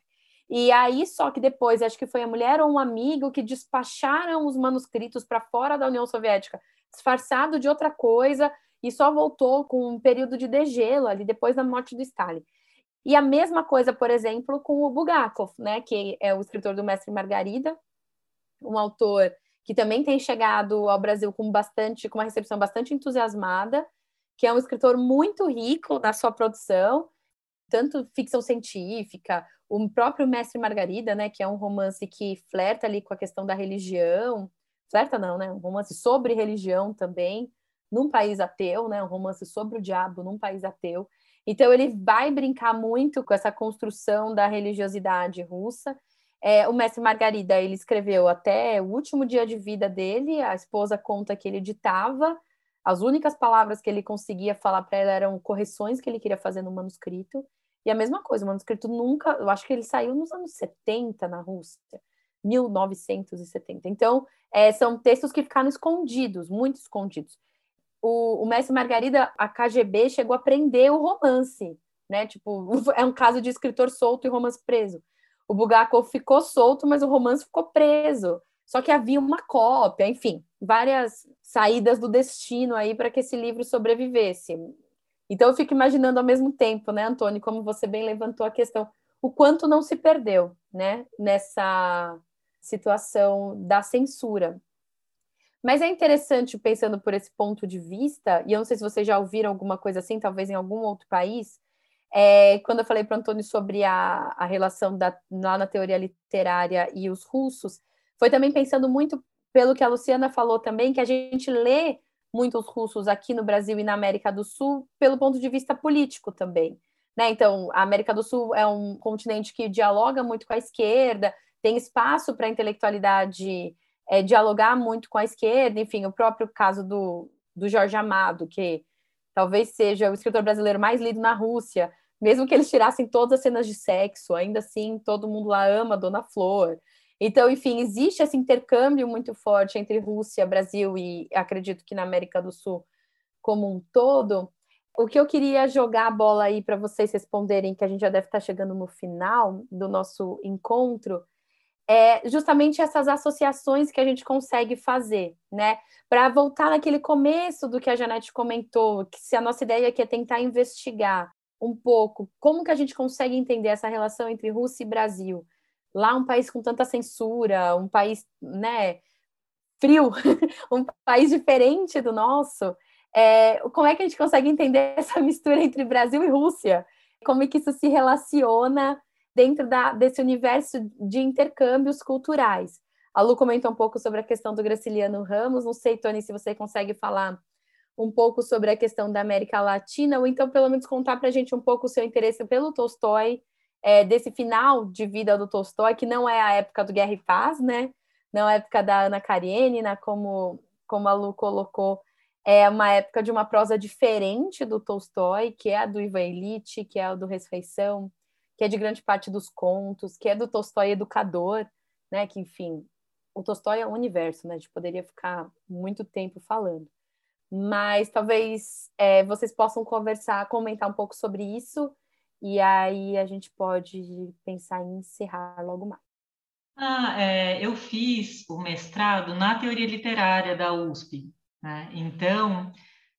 E aí, só que depois, acho que foi a mulher ou um amigo que despacharam os manuscritos para fora da União Soviética, disfarçado de outra coisa, e só voltou com um período de degelo ali depois da morte do Stalin. E a mesma coisa, por exemplo, com o Bulgakov, né, que é o escritor do Mestre Margarida, um autor que também tem chegado ao Brasil com bastante, com uma recepção bastante entusiasmada, que é um escritor muito rico na sua produção, tanto ficção científica, o próprio Mestre Margarida, né, que é um romance que flerta ali com a questão da religião, flerta não, né, um romance sobre religião também, num país ateu, né, um romance sobre o diabo num país ateu. Então ele vai brincar muito com essa construção da religiosidade russa. É, o Mestre Margarida ele escreveu até o último dia de vida dele. A esposa conta que ele ditava as únicas palavras que ele conseguia falar para ela eram correções que ele queria fazer no manuscrito. E a mesma coisa, o manuscrito nunca, eu acho que ele saiu nos anos 70 na Rússia, 1970. Então, é, são textos que ficaram escondidos, muito escondidos. O, o Mestre Margarida, a KGB chegou a prender o romance, né? Tipo, é um caso de escritor solto e romance preso. O Bulgakov ficou solto, mas o romance ficou preso. Só que havia uma cópia, enfim, várias saídas do destino aí para que esse livro sobrevivesse. Então eu fico imaginando ao mesmo tempo, né, Antônio, como você bem levantou a questão, o quanto não se perdeu, né, nessa situação da censura. Mas é interessante pensando por esse ponto de vista, e eu não sei se vocês já ouviram alguma coisa assim, talvez em algum outro país, é, quando eu falei para o Antônio sobre a, a relação da, lá na teoria literária e os russos, foi também pensando muito pelo que a Luciana falou também, que a gente lê muitos russos aqui no Brasil e na América do Sul pelo ponto de vista político também. Né? Então, a América do Sul é um continente que dialoga muito com a esquerda, tem espaço para a intelectualidade é, dialogar muito com a esquerda, enfim, o próprio caso do, do Jorge Amado, que talvez seja o escritor brasileiro mais lido na Rússia, mesmo que eles tirassem todas as cenas de sexo, ainda assim todo mundo lá ama Dona Flor. Então, enfim, existe esse intercâmbio muito forte entre Rússia, Brasil e acredito que na América do Sul como um todo. O que eu queria jogar a bola aí para vocês responderem, que a gente já deve estar chegando no final do nosso encontro, é justamente essas associações que a gente consegue fazer, né? Para voltar naquele começo do que a Janete comentou, que se a nossa ideia aqui é tentar investigar um pouco como que a gente consegue entender essa relação entre Rússia e Brasil, lá um país com tanta censura, um país, né, frio, um país diferente do nosso, é, como é que a gente consegue entender essa mistura entre Brasil e Rússia? Como é que isso se relaciona dentro da, desse universo de intercâmbios culturais? A Lu comentou um pouco sobre a questão do Graciliano Ramos, não sei, Tony, se você consegue falar um pouco sobre a questão da América Latina, ou então pelo menos contar para a gente um pouco o seu interesse pelo Tolstói, é, desse final de vida do Tolstói, que não é a época do Guerra e Paz, né? Não é a época da Ana Karenina, como, como a Lu colocou, é uma época de uma prosa diferente do Tolstói, que é a do Ivan Illich, que é a do Resfeição, que é de grande parte dos contos, que é do Tolstói educador, né? Que, enfim, o Tolstói é um universo, né? A gente poderia ficar muito tempo falando. Mas talvez é, vocês possam conversar, comentar um pouco sobre isso e aí a gente pode pensar em encerrar logo mais.
Ah, é, eu fiz o mestrado na teoria literária da USP, né? Então,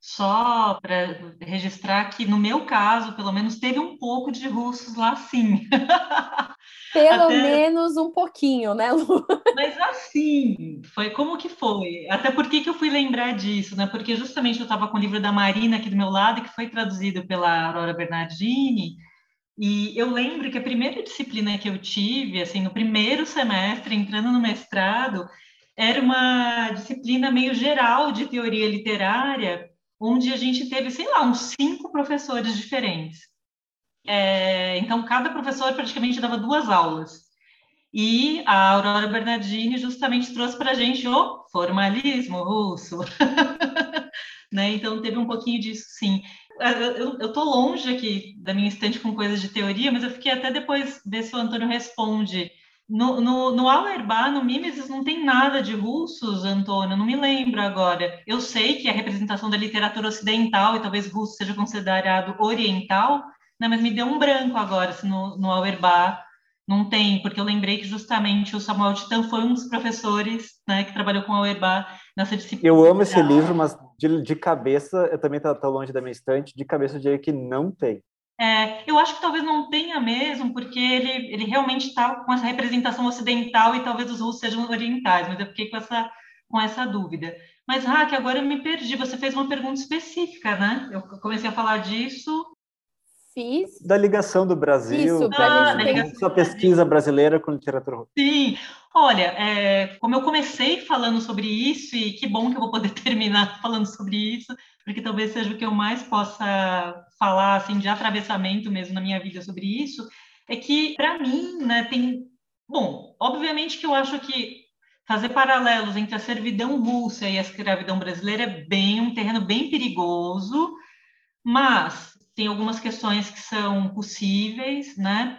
só para registrar que, no meu caso, pelo menos, teve um pouco de russos lá, sim.
Pelo Até... menos um pouquinho, né, Lu?
Mas assim, foi como que foi? Até por que, que eu fui lembrar disso, né? Porque justamente eu estava com o livro da Marina aqui do meu lado, que foi traduzido pela Aurora Bernardini, e eu lembro que a primeira disciplina que eu tive, assim, no primeiro semestre, entrando no mestrado, era uma disciplina meio geral de teoria literária, onde a gente teve, sei lá, uns cinco professores diferentes. É, então, cada professor praticamente dava duas aulas. E a Aurora Bernardini justamente trouxe para a gente o formalismo russo. né? Então, teve um pouquinho disso, sim. Eu estou longe aqui da minha estante com coisas de teoria, mas eu fiquei até depois ver se o Antônio responde. No, no, no Auerbach, no Mimesis, não tem nada de russos, Antônio, não me lembro agora. Eu sei que a representação da literatura ocidental, e talvez russo seja considerado oriental, né, mas me deu um branco agora, se no, no Auerbach não tem, porque eu lembrei que justamente o Samuel Titan foi um dos professores né, que trabalhou com Auerbach nessa disciplina.
Eu amo esse livro, mas de, de cabeça, eu também estou longe da minha estante, de cabeça eu diria que não tem.
É, eu acho que talvez não tenha mesmo, porque ele, ele realmente está com essa representação ocidental e talvez os russos sejam orientais, mas eu fiquei com essa, com essa dúvida. Mas, Raque, agora eu me perdi. Você fez uma pergunta específica, né? Eu comecei a falar disso
Fiz.
Da ligação do Brasil, Isso, ah, gente sua pesquisa brasileira com literatura russa.
Sim, olha, é, como eu comecei falando sobre isso, e que bom que eu vou poder terminar falando sobre isso, porque talvez seja o que eu mais possa falar, assim, de atravessamento mesmo na minha vida sobre isso, é que, para mim, né, tem... Bom, obviamente que eu acho que fazer paralelos entre a servidão russa e a escravidão brasileira é bem um terreno bem perigoso, mas tem algumas questões que são possíveis, né?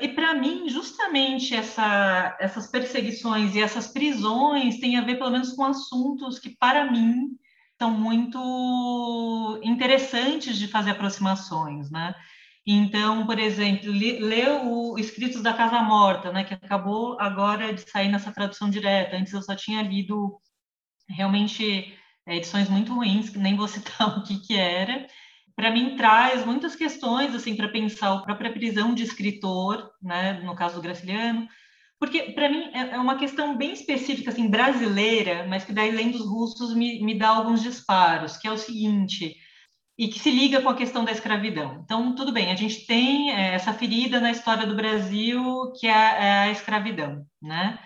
E para mim, justamente essa, essas perseguições e essas prisões têm a ver, pelo menos, com assuntos que, para mim, são muito interessantes de fazer aproximações, né? Então, por exemplo, ler o Escritos da Casa Morta, né, que acabou agora de sair nessa tradução direta. Antes eu só tinha lido realmente é, edições muito ruins, que nem vou citar o que que era para mim traz muitas questões assim para pensar a própria prisão de escritor, né, no caso do Graciliano, porque para mim é, é uma questão bem específica assim brasileira, mas que daí lendo os russos me, me dá alguns disparos, que é o seguinte, e que se liga com a questão da escravidão. Então, tudo bem, a gente tem é, essa ferida na história do Brasil, que é a, é a escravidão, né?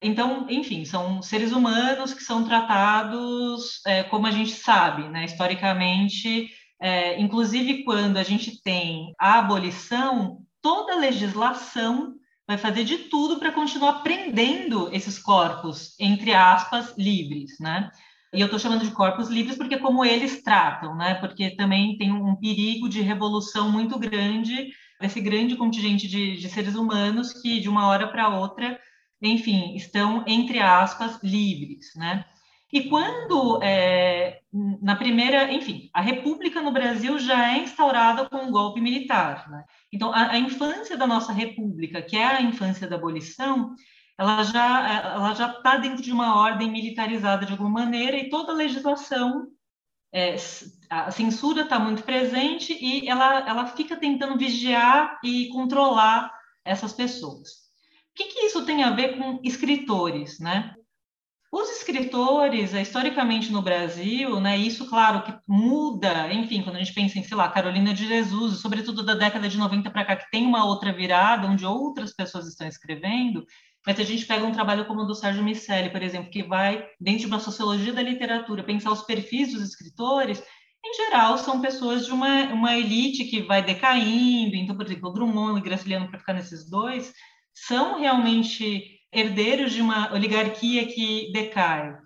Então, enfim, são seres humanos que são tratados, é, como a gente sabe, né, historicamente, é, inclusive, quando a gente tem a abolição, toda a legislação vai fazer de tudo para continuar prendendo esses corpos, entre aspas, livres, né? E eu estou chamando de corpos livres porque é como eles tratam, né? Porque também tem um perigo de revolução muito grande desse grande contingente de, de seres humanos que de uma hora para outra, enfim, estão entre aspas livres, né? E quando, é, na primeira, enfim, a República no Brasil já é instaurada com um golpe militar. Né? Então, a, a, infância da nossa República, que é a infância da abolição, ela já já está dentro de uma ordem militarizada de alguma maneira e toda a legislação, é, a censura está muito presente e ela, ela fica tentando vigiar e controlar essas pessoas. O que, que isso tem a ver com escritores, né? Os escritores, eh, historicamente no Brasil, né, isso, claro, que muda, enfim, quando a gente pensa em, sei lá, Carolina de Jesus, sobretudo da década de 90 para cá, que tem uma outra virada, onde outras pessoas estão escrevendo, mas se a gente pega um trabalho como o do Sérgio Miceli, por exemplo, que vai, dentro de uma sociologia da literatura, pensar os perfis dos escritores, em geral, são pessoas de uma, uma elite que vai decaindo. Então, por exemplo, o Drummond e o Graciliano, para ficar nesses dois, são realmente herdeiros de uma oligarquia que decai.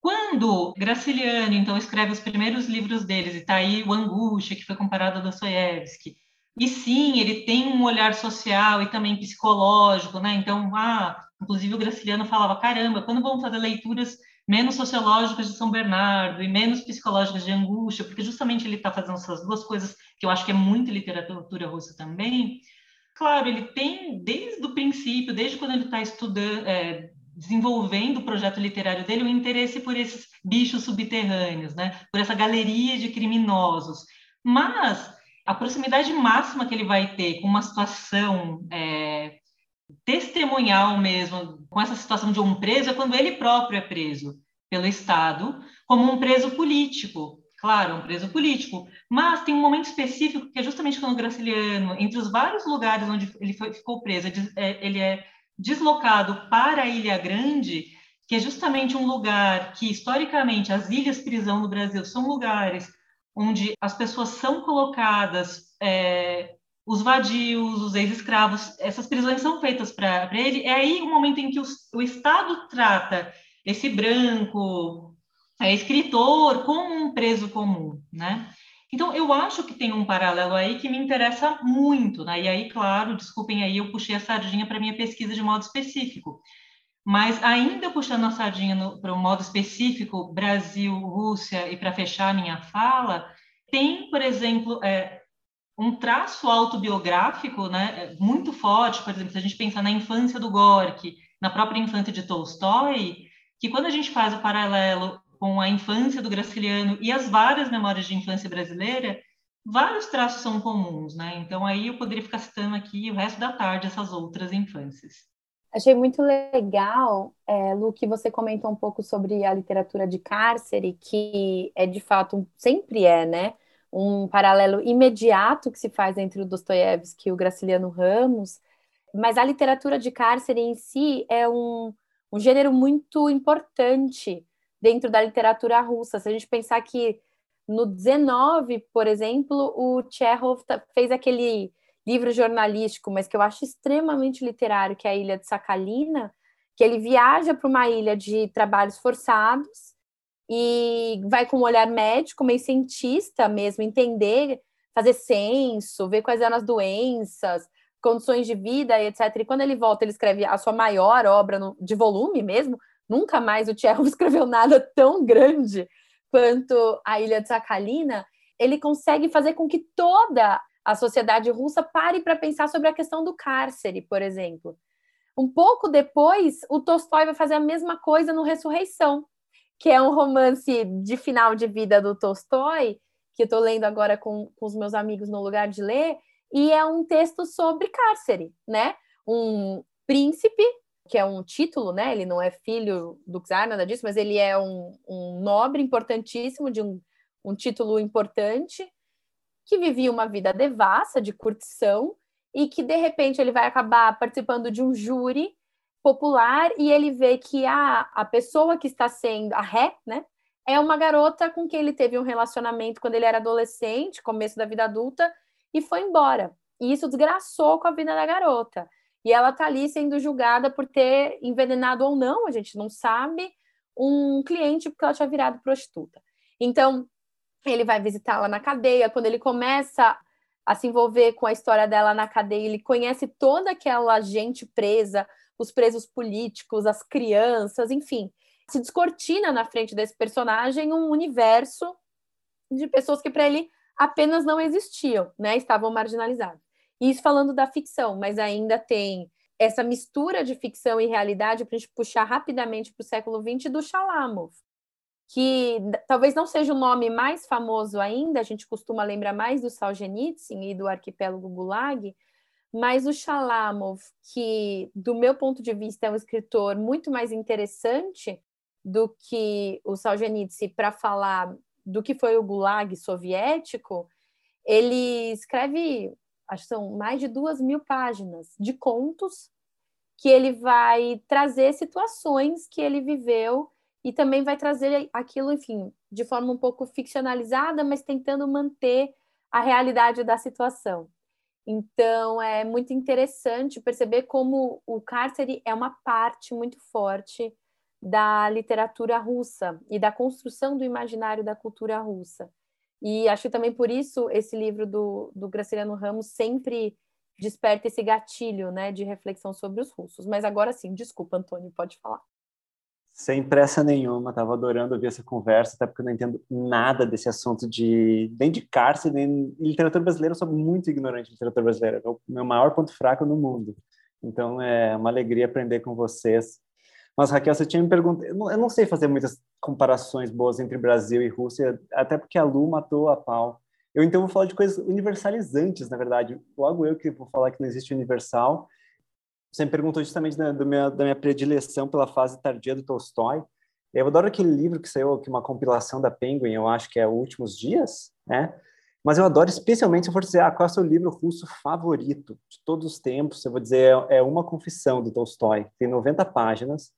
Quando Graciliano, então, escreve os primeiros livros deles, e está aí o Angústia, que foi comparado a Dostoiévski, e sim, ele tem um olhar social e também psicológico, né? Então, ah, inclusive o Graciliano falava, caramba, quando vamos fazer leituras menos sociológicas de São Bernardo e menos psicológicas de Angústia, porque justamente ele está fazendo essas duas coisas que eu acho que é muito literatura russa também, Claro, ele tem desde o princípio, desde quando ele está estudando, é, desenvolvendo o projeto literário dele o interesse por esses bichos subterrâneos, né? Por essa galeria de criminosos. Mas a proximidade máxima que ele vai ter com uma situação é, testemunhal mesmo, com essa situação de um preso, é quando ele próprio é preso pelo Estado, como um preso político. Claro, um preso político. Mas tem um momento específico que é justamente quando o Graciliano, entre os vários lugares onde ele foi, ficou preso, é, ele é deslocado para a Ilha Grande, que é justamente um lugar que, historicamente, as ilhas prisão no Brasil são lugares onde as pessoas são colocadas, é, os vadios, os ex-escravos, essas prisões são feitas para ele. É aí o momento em que o, o Estado trata esse branco, é, escritor, como um preso comum, né? Então, eu acho que tem um paralelo aí que me interessa muito, né? E aí, claro, desculpem aí, eu puxei a sardinha para minha pesquisa de modo específico. Mas ainda puxando a sardinha para o modo específico, Brasil, Rússia, e para fechar minha fala, tem, por exemplo, é, um traço autobiográfico né, muito forte, por exemplo, se a gente pensar na infância do Gorky, na própria infância de Tolstói, que quando a gente faz o paralelo com a infância do Graciliano e as várias memórias de infância brasileira, vários traços são comuns, né? Então aí eu poderia ficar citando aqui o resto da tarde essas outras infâncias.
Achei muito legal, é, Lu, que você comentou um pouco sobre a literatura de cárcere, que é de fato, sempre é, né? Um paralelo imediato que se faz entre o Dostoiévski e o Graciliano Ramos, mas a literatura de cárcere em si é um, um gênero muito importante dentro da literatura russa. Se a gente pensar que no 19, por exemplo, o Chekhov fez aquele livro jornalístico, mas que eu acho extremamente literário, que é a Ilha de Sakhalina, que ele viaja para uma ilha de trabalhos forçados e vai com um olhar médico, meio cientista mesmo, entender, fazer censo, ver quais eram as doenças, condições de vida, etc. E quando ele volta, ele escreve a sua maior obra no, de volume mesmo, Nunca mais o Tchekhov escreveu nada tão grande quanto a Ilha de Sakhalina. Ele consegue fazer com que toda a sociedade russa pare para pensar sobre a questão do cárcere, por exemplo. Um pouco depois, o Tolstói vai fazer a mesma coisa no Ressurreição, que é um romance de final de vida do Tolstói, que eu estou lendo agora com, com os meus amigos no lugar de ler, e é um texto sobre cárcere, né? Um príncipe que é um título, né? Ele não é filho do czar, nada disso, mas ele é um, um nobre importantíssimo, de um, um título importante, que vivia uma vida devassa, de curtição, e que de repente ele vai acabar participando de um júri popular e ele vê que a, a pessoa que está sendo, a ré, né? É uma garota com quem ele teve um relacionamento quando ele era adolescente, começo da vida adulta, e foi embora. E isso desgraçou com a vida da garota e ela está ali sendo julgada por ter envenenado ou não, a gente não sabe, um cliente porque ela tinha virado prostituta. Então, ele vai visitá-la na cadeia, quando ele começa a se envolver com a história dela na cadeia, ele conhece toda aquela gente presa, os presos políticos, as crianças, enfim, se descortina na frente desse personagem um universo de pessoas que para ele apenas não existiam, né? Estavam marginalizadas. Isso falando da ficção, mas ainda tem essa mistura de ficção e realidade para a gente puxar rapidamente para o século XX do Shalamov, que talvez não seja o nome mais famoso ainda, a gente costuma lembrar mais do Solzhenitsyn e do Arquipélago Gulag, mas o Shalamov, que do meu ponto de vista é um escritor muito mais interessante do que o Solzhenitsyn para falar do que foi o Gulag soviético, ele escreve acho que são mais de duas mil páginas de contos que ele vai trazer situações que ele viveu e também vai trazer aquilo, enfim, de forma um pouco ficcionalizada, mas tentando manter a realidade da situação. Então, é muito interessante perceber como o cárcere é uma parte muito forte da literatura russa e da construção do imaginário da cultura russa. E acho que também por isso esse livro do, do Graciliano Ramos sempre desperta esse gatilho né, de reflexão sobre os russos. Mas agora sim, desculpa, Antônio, pode falar.
Sem pressa nenhuma, estava adorando ouvir essa conversa, até porque eu não entendo nada desse assunto de nem de cárcere, nem literatura brasileira, eu sou muito ignorante de literatura brasileira, é o meu maior ponto fraco no mundo. Então é uma alegria aprender com vocês. Mas, Raquel, você tinha me perguntado. Eu não sei fazer muitas comparações boas entre Brasil e Rússia, até porque a Lu matou a pau. Eu então vou falar de coisas universalizantes, na verdade. Logo eu que vou falar que não existe universal. Você me perguntou justamente da, minha, da minha predileção pela fase tardia do Tolstói. Eu adoro aquele livro que saiu, que é uma compilação da Penguin, eu acho que é Últimos Dias, né? Mas eu adoro especialmente, se eu for dizer, ah, qual é o seu livro russo favorito de todos os tempos, eu vou dizer, é, é Uma Confissão, do Tolstói. Tem 90 páginas.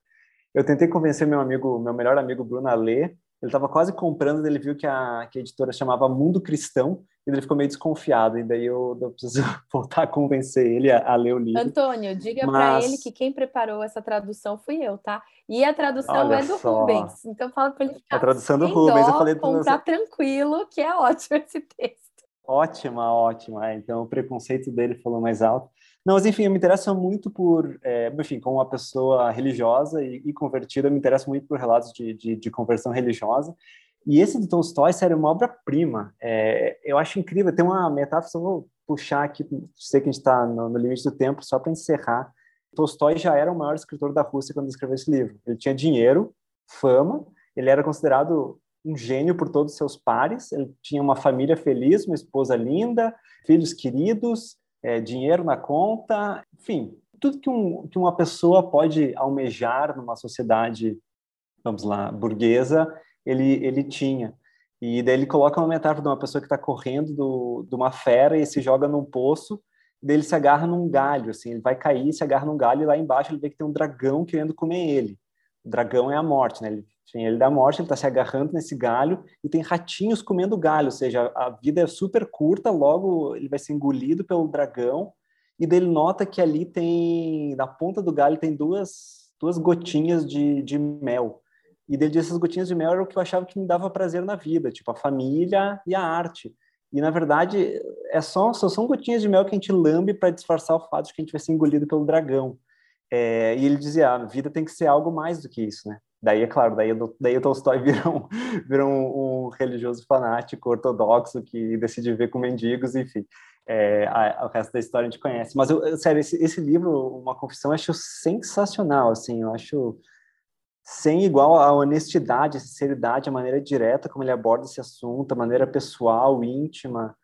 Eu tentei convencer meu amigo, meu melhor amigo Bruno a ler, ele estava quase comprando, ele viu que a, que a editora chamava Mundo Cristão, e ele ficou meio desconfiado, e daí eu, eu preciso voltar a convencer ele a, a, ler o livro.
Antônio, diga Mas... para ele que quem preparou essa tradução fui eu, tá? E a tradução Olha é do só. Rubens, então fala para ele ficar
A tradução do Rubens,
dó,
eu falei...
Comprar tranquilo, que é ótimo esse texto.
Ótima, ótima. É, então o preconceito dele falou mais alto. Não, mas enfim, eu me interesso muito por, é, enfim, como uma pessoa religiosa e, e, convertida, eu me interesso muito por relatos de, de, de conversão religiosa. E esse do Tolstói, sério, é uma obra-prima. É, eu acho incrível, tem uma metáfora, vou puxar aqui, sei que a gente está no, no, limite do tempo, só para encerrar. Tolstói já era o maior escritor da Rússia quando escreveu esse livro. Ele tinha dinheiro, fama, ele era considerado um gênio por todos os seus pares, ele tinha uma família feliz, uma esposa linda, filhos queridos, é, dinheiro na conta, enfim, tudo que, um, que uma pessoa pode almejar numa sociedade, vamos lá, burguesa, ele, ele tinha. E daí ele coloca uma metáfora de uma pessoa que está correndo do, de uma fera e se joga num poço, daí ele se agarra num galho, assim, ele vai cair, se agarra num galho e lá embaixo ele vê que tem um dragão querendo comer ele. O dragão é a morte, né? Ele tem ele da morte, ele está se agarrando nesse galho e tem ratinhos comendo galho, ou seja, a vida é super curta, logo ele vai ser engolido pelo dragão e daí ele nota que ali tem, na ponta do galho tem duas, duas gotinhas de, de mel. E dele essas gotinhas de mel era o que eu achava que me dava prazer na vida, tipo a família e a arte. E na verdade é só são gotinhas de mel que a gente lambe para disfarçar o fato de que a gente vai ser engolido pelo dragão. É, e ele dizia, ah, a vida tem que ser algo mais do que isso, né? Daí, é claro, daí, daí o Tolstói vira, um, vira um, um, religioso fanático ortodoxo que decide ver com mendigos, enfim. É, a, o resto da história a gente conhece. Mas, eu, sério, esse, esse, livro, Uma Confissão, eu acho sensacional, assim, eu acho sem igual a honestidade, a sinceridade, a maneira direta como ele aborda esse assunto, a maneira pessoal, íntima.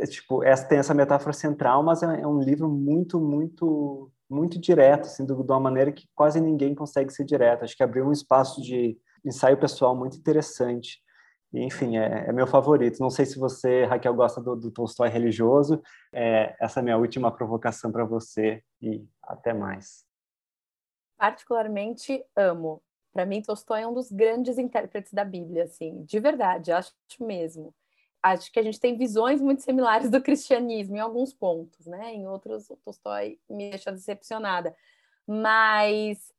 É, tipo, essa, tem essa metáfora central, mas é, é um livro muito, muito muito direto, assim, de uma maneira que quase ninguém consegue ser direto. Acho que abriu um espaço de ensaio pessoal muito interessante. E, enfim, é, é, meu favorito. Não sei se você, Raquel, gosta do, do Tolstói religioso. É, essa é a minha última provocação para você e até mais.
Particularmente amo. Para mim, Tolstói é um dos grandes intérpretes da Bíblia, assim, de verdade, acho mesmo acho que a gente tem visões muito similares do cristianismo em alguns pontos, né? Em outros, o Tolstói me deixa decepcionada. Mas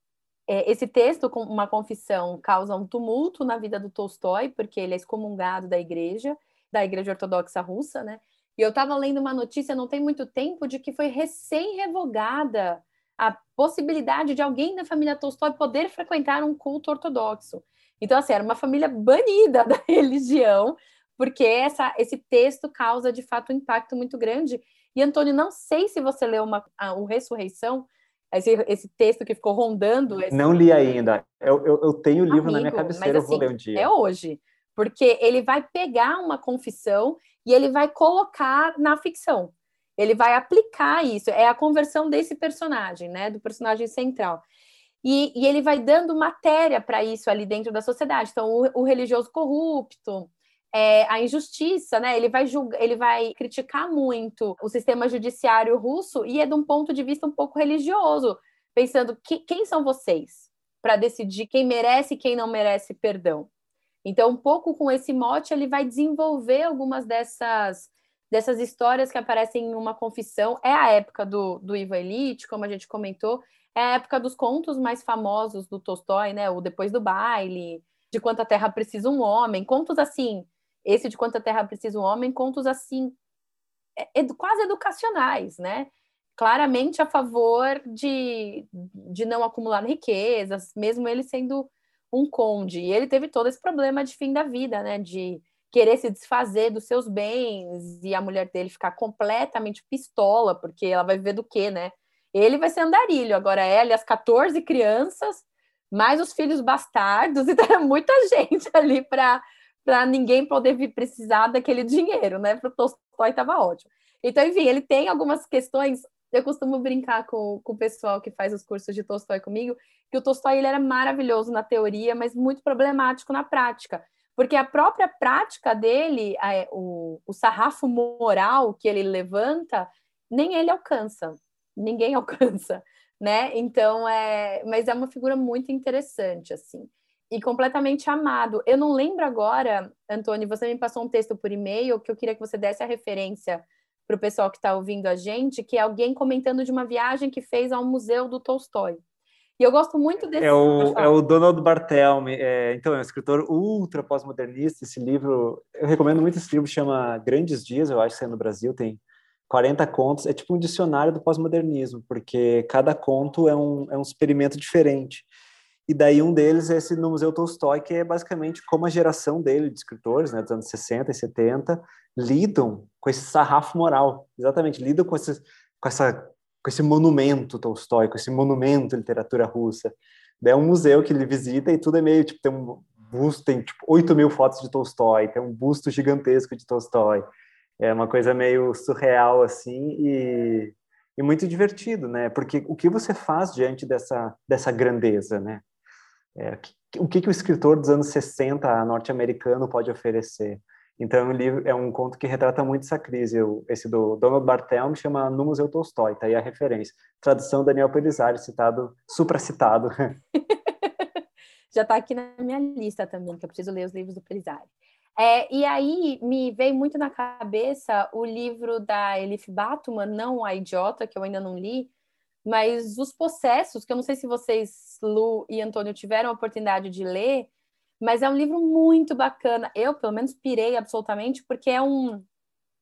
é, esse texto, uma confissão, causa um tumulto na vida do Tolstói, porque ele é excomungado da igreja, da igreja ortodoxa russa, né? E eu estava lendo uma notícia não tem muito tempo de que foi recém-revogada a possibilidade de alguém da família Tolstói poder frequentar um culto ortodoxo. Então, assim, era uma família banida da religião, porque essa, esse texto causa de fato um impacto muito grande. E Antônio, não sei se você leu uma, a, o Ressurreição, esse, esse texto que ficou rondando. Esse...
Não li ainda. Eu, eu, eu tenho o livro Amigo, na minha cabeceira, mas, assim, eu vou assim, ler um dia.
É hoje, porque ele vai pegar uma confissão e ele vai colocar na ficção. Ele vai aplicar isso. É a conversão desse personagem, né? Do personagem central. E, e ele vai dando matéria para isso ali dentro da sociedade. Então, o, o religioso corrupto, é, a injustiça, né? Ele vai julgar, ele vai criticar muito o sistema judiciário russo e é de um ponto de vista um pouco religioso, pensando que, quem são vocês para decidir quem merece e quem não merece perdão. Então, um pouco com esse mote, ele vai desenvolver algumas dessas dessas histórias que aparecem em uma confissão. É a época do, do Ivo Elite, como a gente comentou, é a época dos contos mais famosos do Tolstói, né? O Depois do Baile, De Quanta Terra Precisa um Homem, contos assim esse de Quanta Terra Precisa um Homem, contos assim, é, quase educacionais, né? Claramente a favor de, de não acumular riquezas, mesmo ele sendo um conde. E ele teve todo esse problema de fim da vida, né? De querer se desfazer dos seus bens e a mulher dele ficar completamente pistola, porque ela vai viver do quê, né? Ele vai ser andarilho, agora ela e as 14 crianças mais os filhos bastardos, então era muita gente ali para ninguém poder vir precisar daquele dinheiro, né? Para o Tolstói estava ótimo. Então, enfim, ele tem algumas questões. Eu costumo brincar com, com o pessoal que faz os cursos de Tolstói comigo, que o Tolstói ele era maravilhoso na teoria, mas muito problemático na prática. Porque a própria prática dele, o, o sarrafo moral que ele levanta, nem ele alcança, ninguém alcança, né? Então, é, mas é uma figura muito interessante, assim, e completamente amado. Eu não lembro agora, Antônio, você me passou um texto por e-mail que eu queria que você desse a referência para o pessoal que está ouvindo a gente, que é alguém comentando de uma viagem que fez ao Museu do Tolstói. E eu gosto muito desse.
É o, é o Donald Barthelme, é, então, é um escritor ultra pós-modernista. Esse livro, eu recomendo muito esse livro, chama Grandes Dias, eu acho que é no Brasil, tem 40 contos. É tipo um dicionário do pós-modernismo, porque cada conto é um, é um experimento diferente. E daí um deles é esse no Museu Tolstói, que é basicamente como a geração dele, de escritores, né, dos anos 60 e 70, lidam com esse sarrafo moral. Exatamente, lidam com, esse, com essa com esse monumento Tolstói, com esse monumento literatura russa. É um museu que ele visita e tudo é meio, tipo, tem um busto, tem tipo 8 mil fotos de Tolstói, tem um busto gigantesco de Tolstói. É uma coisa meio surreal, assim, e, e muito divertido, né? Porque o que você faz diante dessa, dessa grandeza, né? É, o que, que o escritor dos anos 60 norte-americano pode oferecer? Então, é um conto que retrata muito essa crise. Esse do Donald Barthelme chama No Museu Tolstói, tá aí a referência. Tradução Daniel Pelizari, citado, supracitado.
Já está aqui na minha lista também, que eu preciso ler os livros do Pelizari. É, e aí me veio muito na cabeça o livro da Elif Batuman, não A Idiota, que eu ainda não li, mas Os Processos, que eu não sei se vocês, Lu e Antônio, tiveram a oportunidade de ler, mas é um livro muito bacana. Eu, pelo menos, pirei absolutamente, porque é um,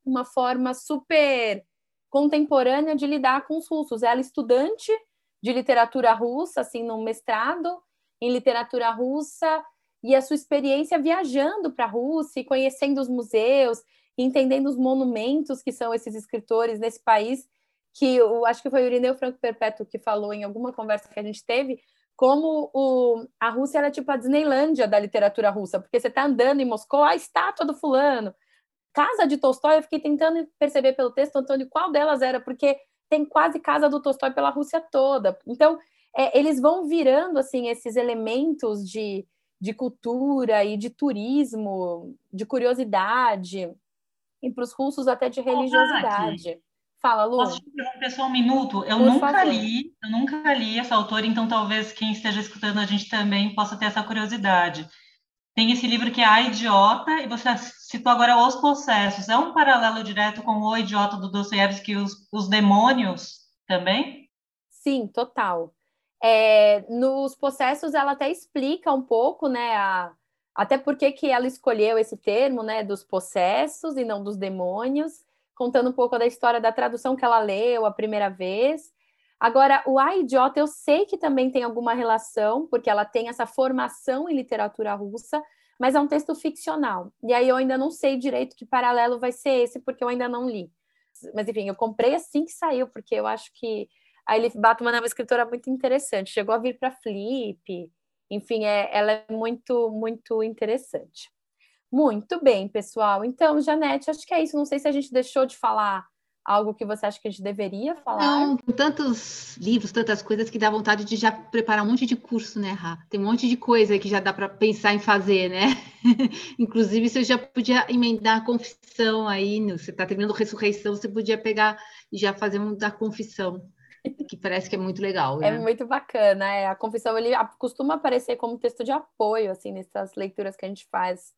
uma forma super contemporânea de lidar com os russos. Ela é estudante de literatura russa, assim, no mestrado em literatura russa, e a sua experiência viajando para a Rússia e conhecendo os museus, entendendo os monumentos que são esses escritores nesse país, que eu acho que foi o Irineu Franco Perpétuo que falou em alguma conversa que a gente teve, como o, a Rússia era tipo a Disneylândia da literatura russa, porque você está andando em Moscou, a estátua do fulano. Casa de Tolstói, eu fiquei tentando perceber pelo texto, Antônio, qual delas era, porque tem quase casa do Tolstói pela Rússia toda. Então, é, eles vão virando assim esses elementos de, de cultura e de turismo, de curiosidade, e para os russos até de religiosidade. Fala, Lu.
Posso te interromper só um minuto? Eu Por nunca favor. li, eu nunca li essa autora, então talvez quem esteja escutando a gente também possa ter essa curiosidade. Tem esse livro que é A Idiota, e você citou agora Os Processos. É um paralelo direto com O Idiota do Dostoiévski e os, os Demônios também?
Sim, total. É, nos processos ela até explica um pouco, né, a, até porque que ela escolheu esse termo, né, dos processos e não dos demônios contando um pouco da história da tradução que ela leu a primeira vez. Agora, o A Idiota eu sei que também tem alguma relação, porque ela tem essa formação em literatura russa, mas é um texto ficcional. E aí eu ainda não sei direito que paralelo vai ser esse, porque eu ainda não li. Mas enfim, eu comprei assim que saiu, porque eu acho que a Elif Batman é uma escritora muito interessante. Chegou a vir para Flip, enfim, é, ela é muito, muito interessante. Muito bem, pessoal. Então, Janete, acho que é isso. Não sei se a gente deixou de falar algo que você acha que a gente deveria falar.
Não, tantos livros, tantas coisas que dá vontade de já preparar um monte de curso, né, Rá? Tem um monte de coisa que já dá para pensar em fazer, né? Inclusive, você já podia emendar a confissão aí, né? você está terminando ressurreição, você podia pegar e já fazer um da confissão. Que parece que é muito legal.
É
né?
É muito bacana. É. A confissão ele costuma aparecer como texto de apoio, assim, nessas leituras que a gente faz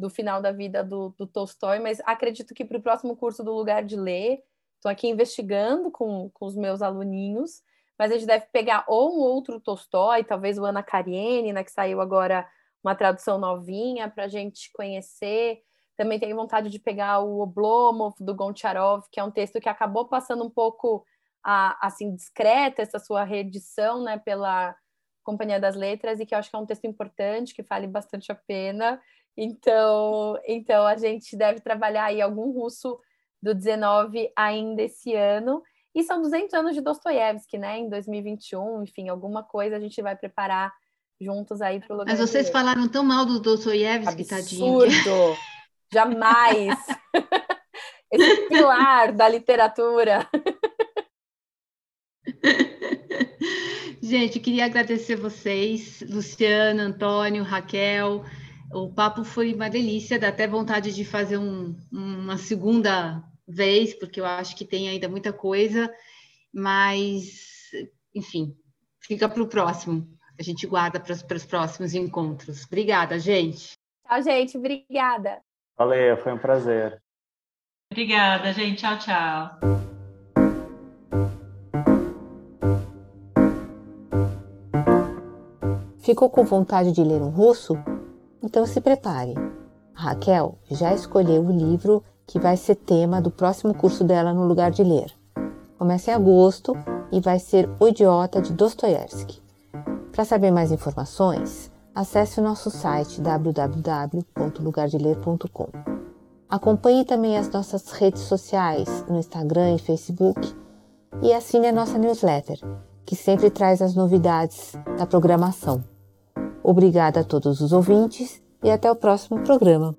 do final da vida do, do Tolstói, mas acredito que para o próximo curso do Lugar de Ler, estou aqui investigando com, com os meus aluninhos, mas a gente deve pegar ou um outro Tolstói, talvez o Ana Karenina, que saiu agora uma tradução novinha para a gente conhecer. Também tenho vontade de pegar o Oblomov, do Goncharov, que é um texto que acabou passando um pouco a, assim discreta essa sua reedição né, pela Companhia das Letras, e que eu acho que é um texto importante, que vale bastante a pena. Então, então a gente deve trabalhar aí algum russo do 19 ainda esse ano. E são 200 anos de Dostoiévski, né? Em 2021, enfim, alguma coisa a gente vai preparar juntos aí para o lugar.
Mas vocês falaram tão mal do Dostoiévski, tadinho.
Absurdo! Jamais! Esse pilar da literatura.
Gente, queria agradecer vocês, Luciana, Antônio, Raquel. O papo foi uma delícia, dá até vontade de fazer um, uma segunda vez, porque eu acho que tem ainda muita coisa, mas, enfim, fica para o próximo. A gente guarda para os próximos encontros. Obrigada, gente.
Tchau, gente. Obrigada.
Valeu, foi um prazer.
Obrigada, gente. Tchau, tchau.
Ficou com vontade de ler um russo? Então se prepare. A Raquel já escolheu o livro que vai ser tema do próximo curso dela no lugar de ler. Começa em agosto e vai ser O Idiota de Dostoiévski. Para saber mais informações, acesse o nosso site www.lugardeler.com. Acompanhe também as nossas redes sociais no Instagram e Facebook e assine a nossa newsletter, que sempre traz as novidades da programação. Obrigada a todos os ouvintes e até o próximo programa.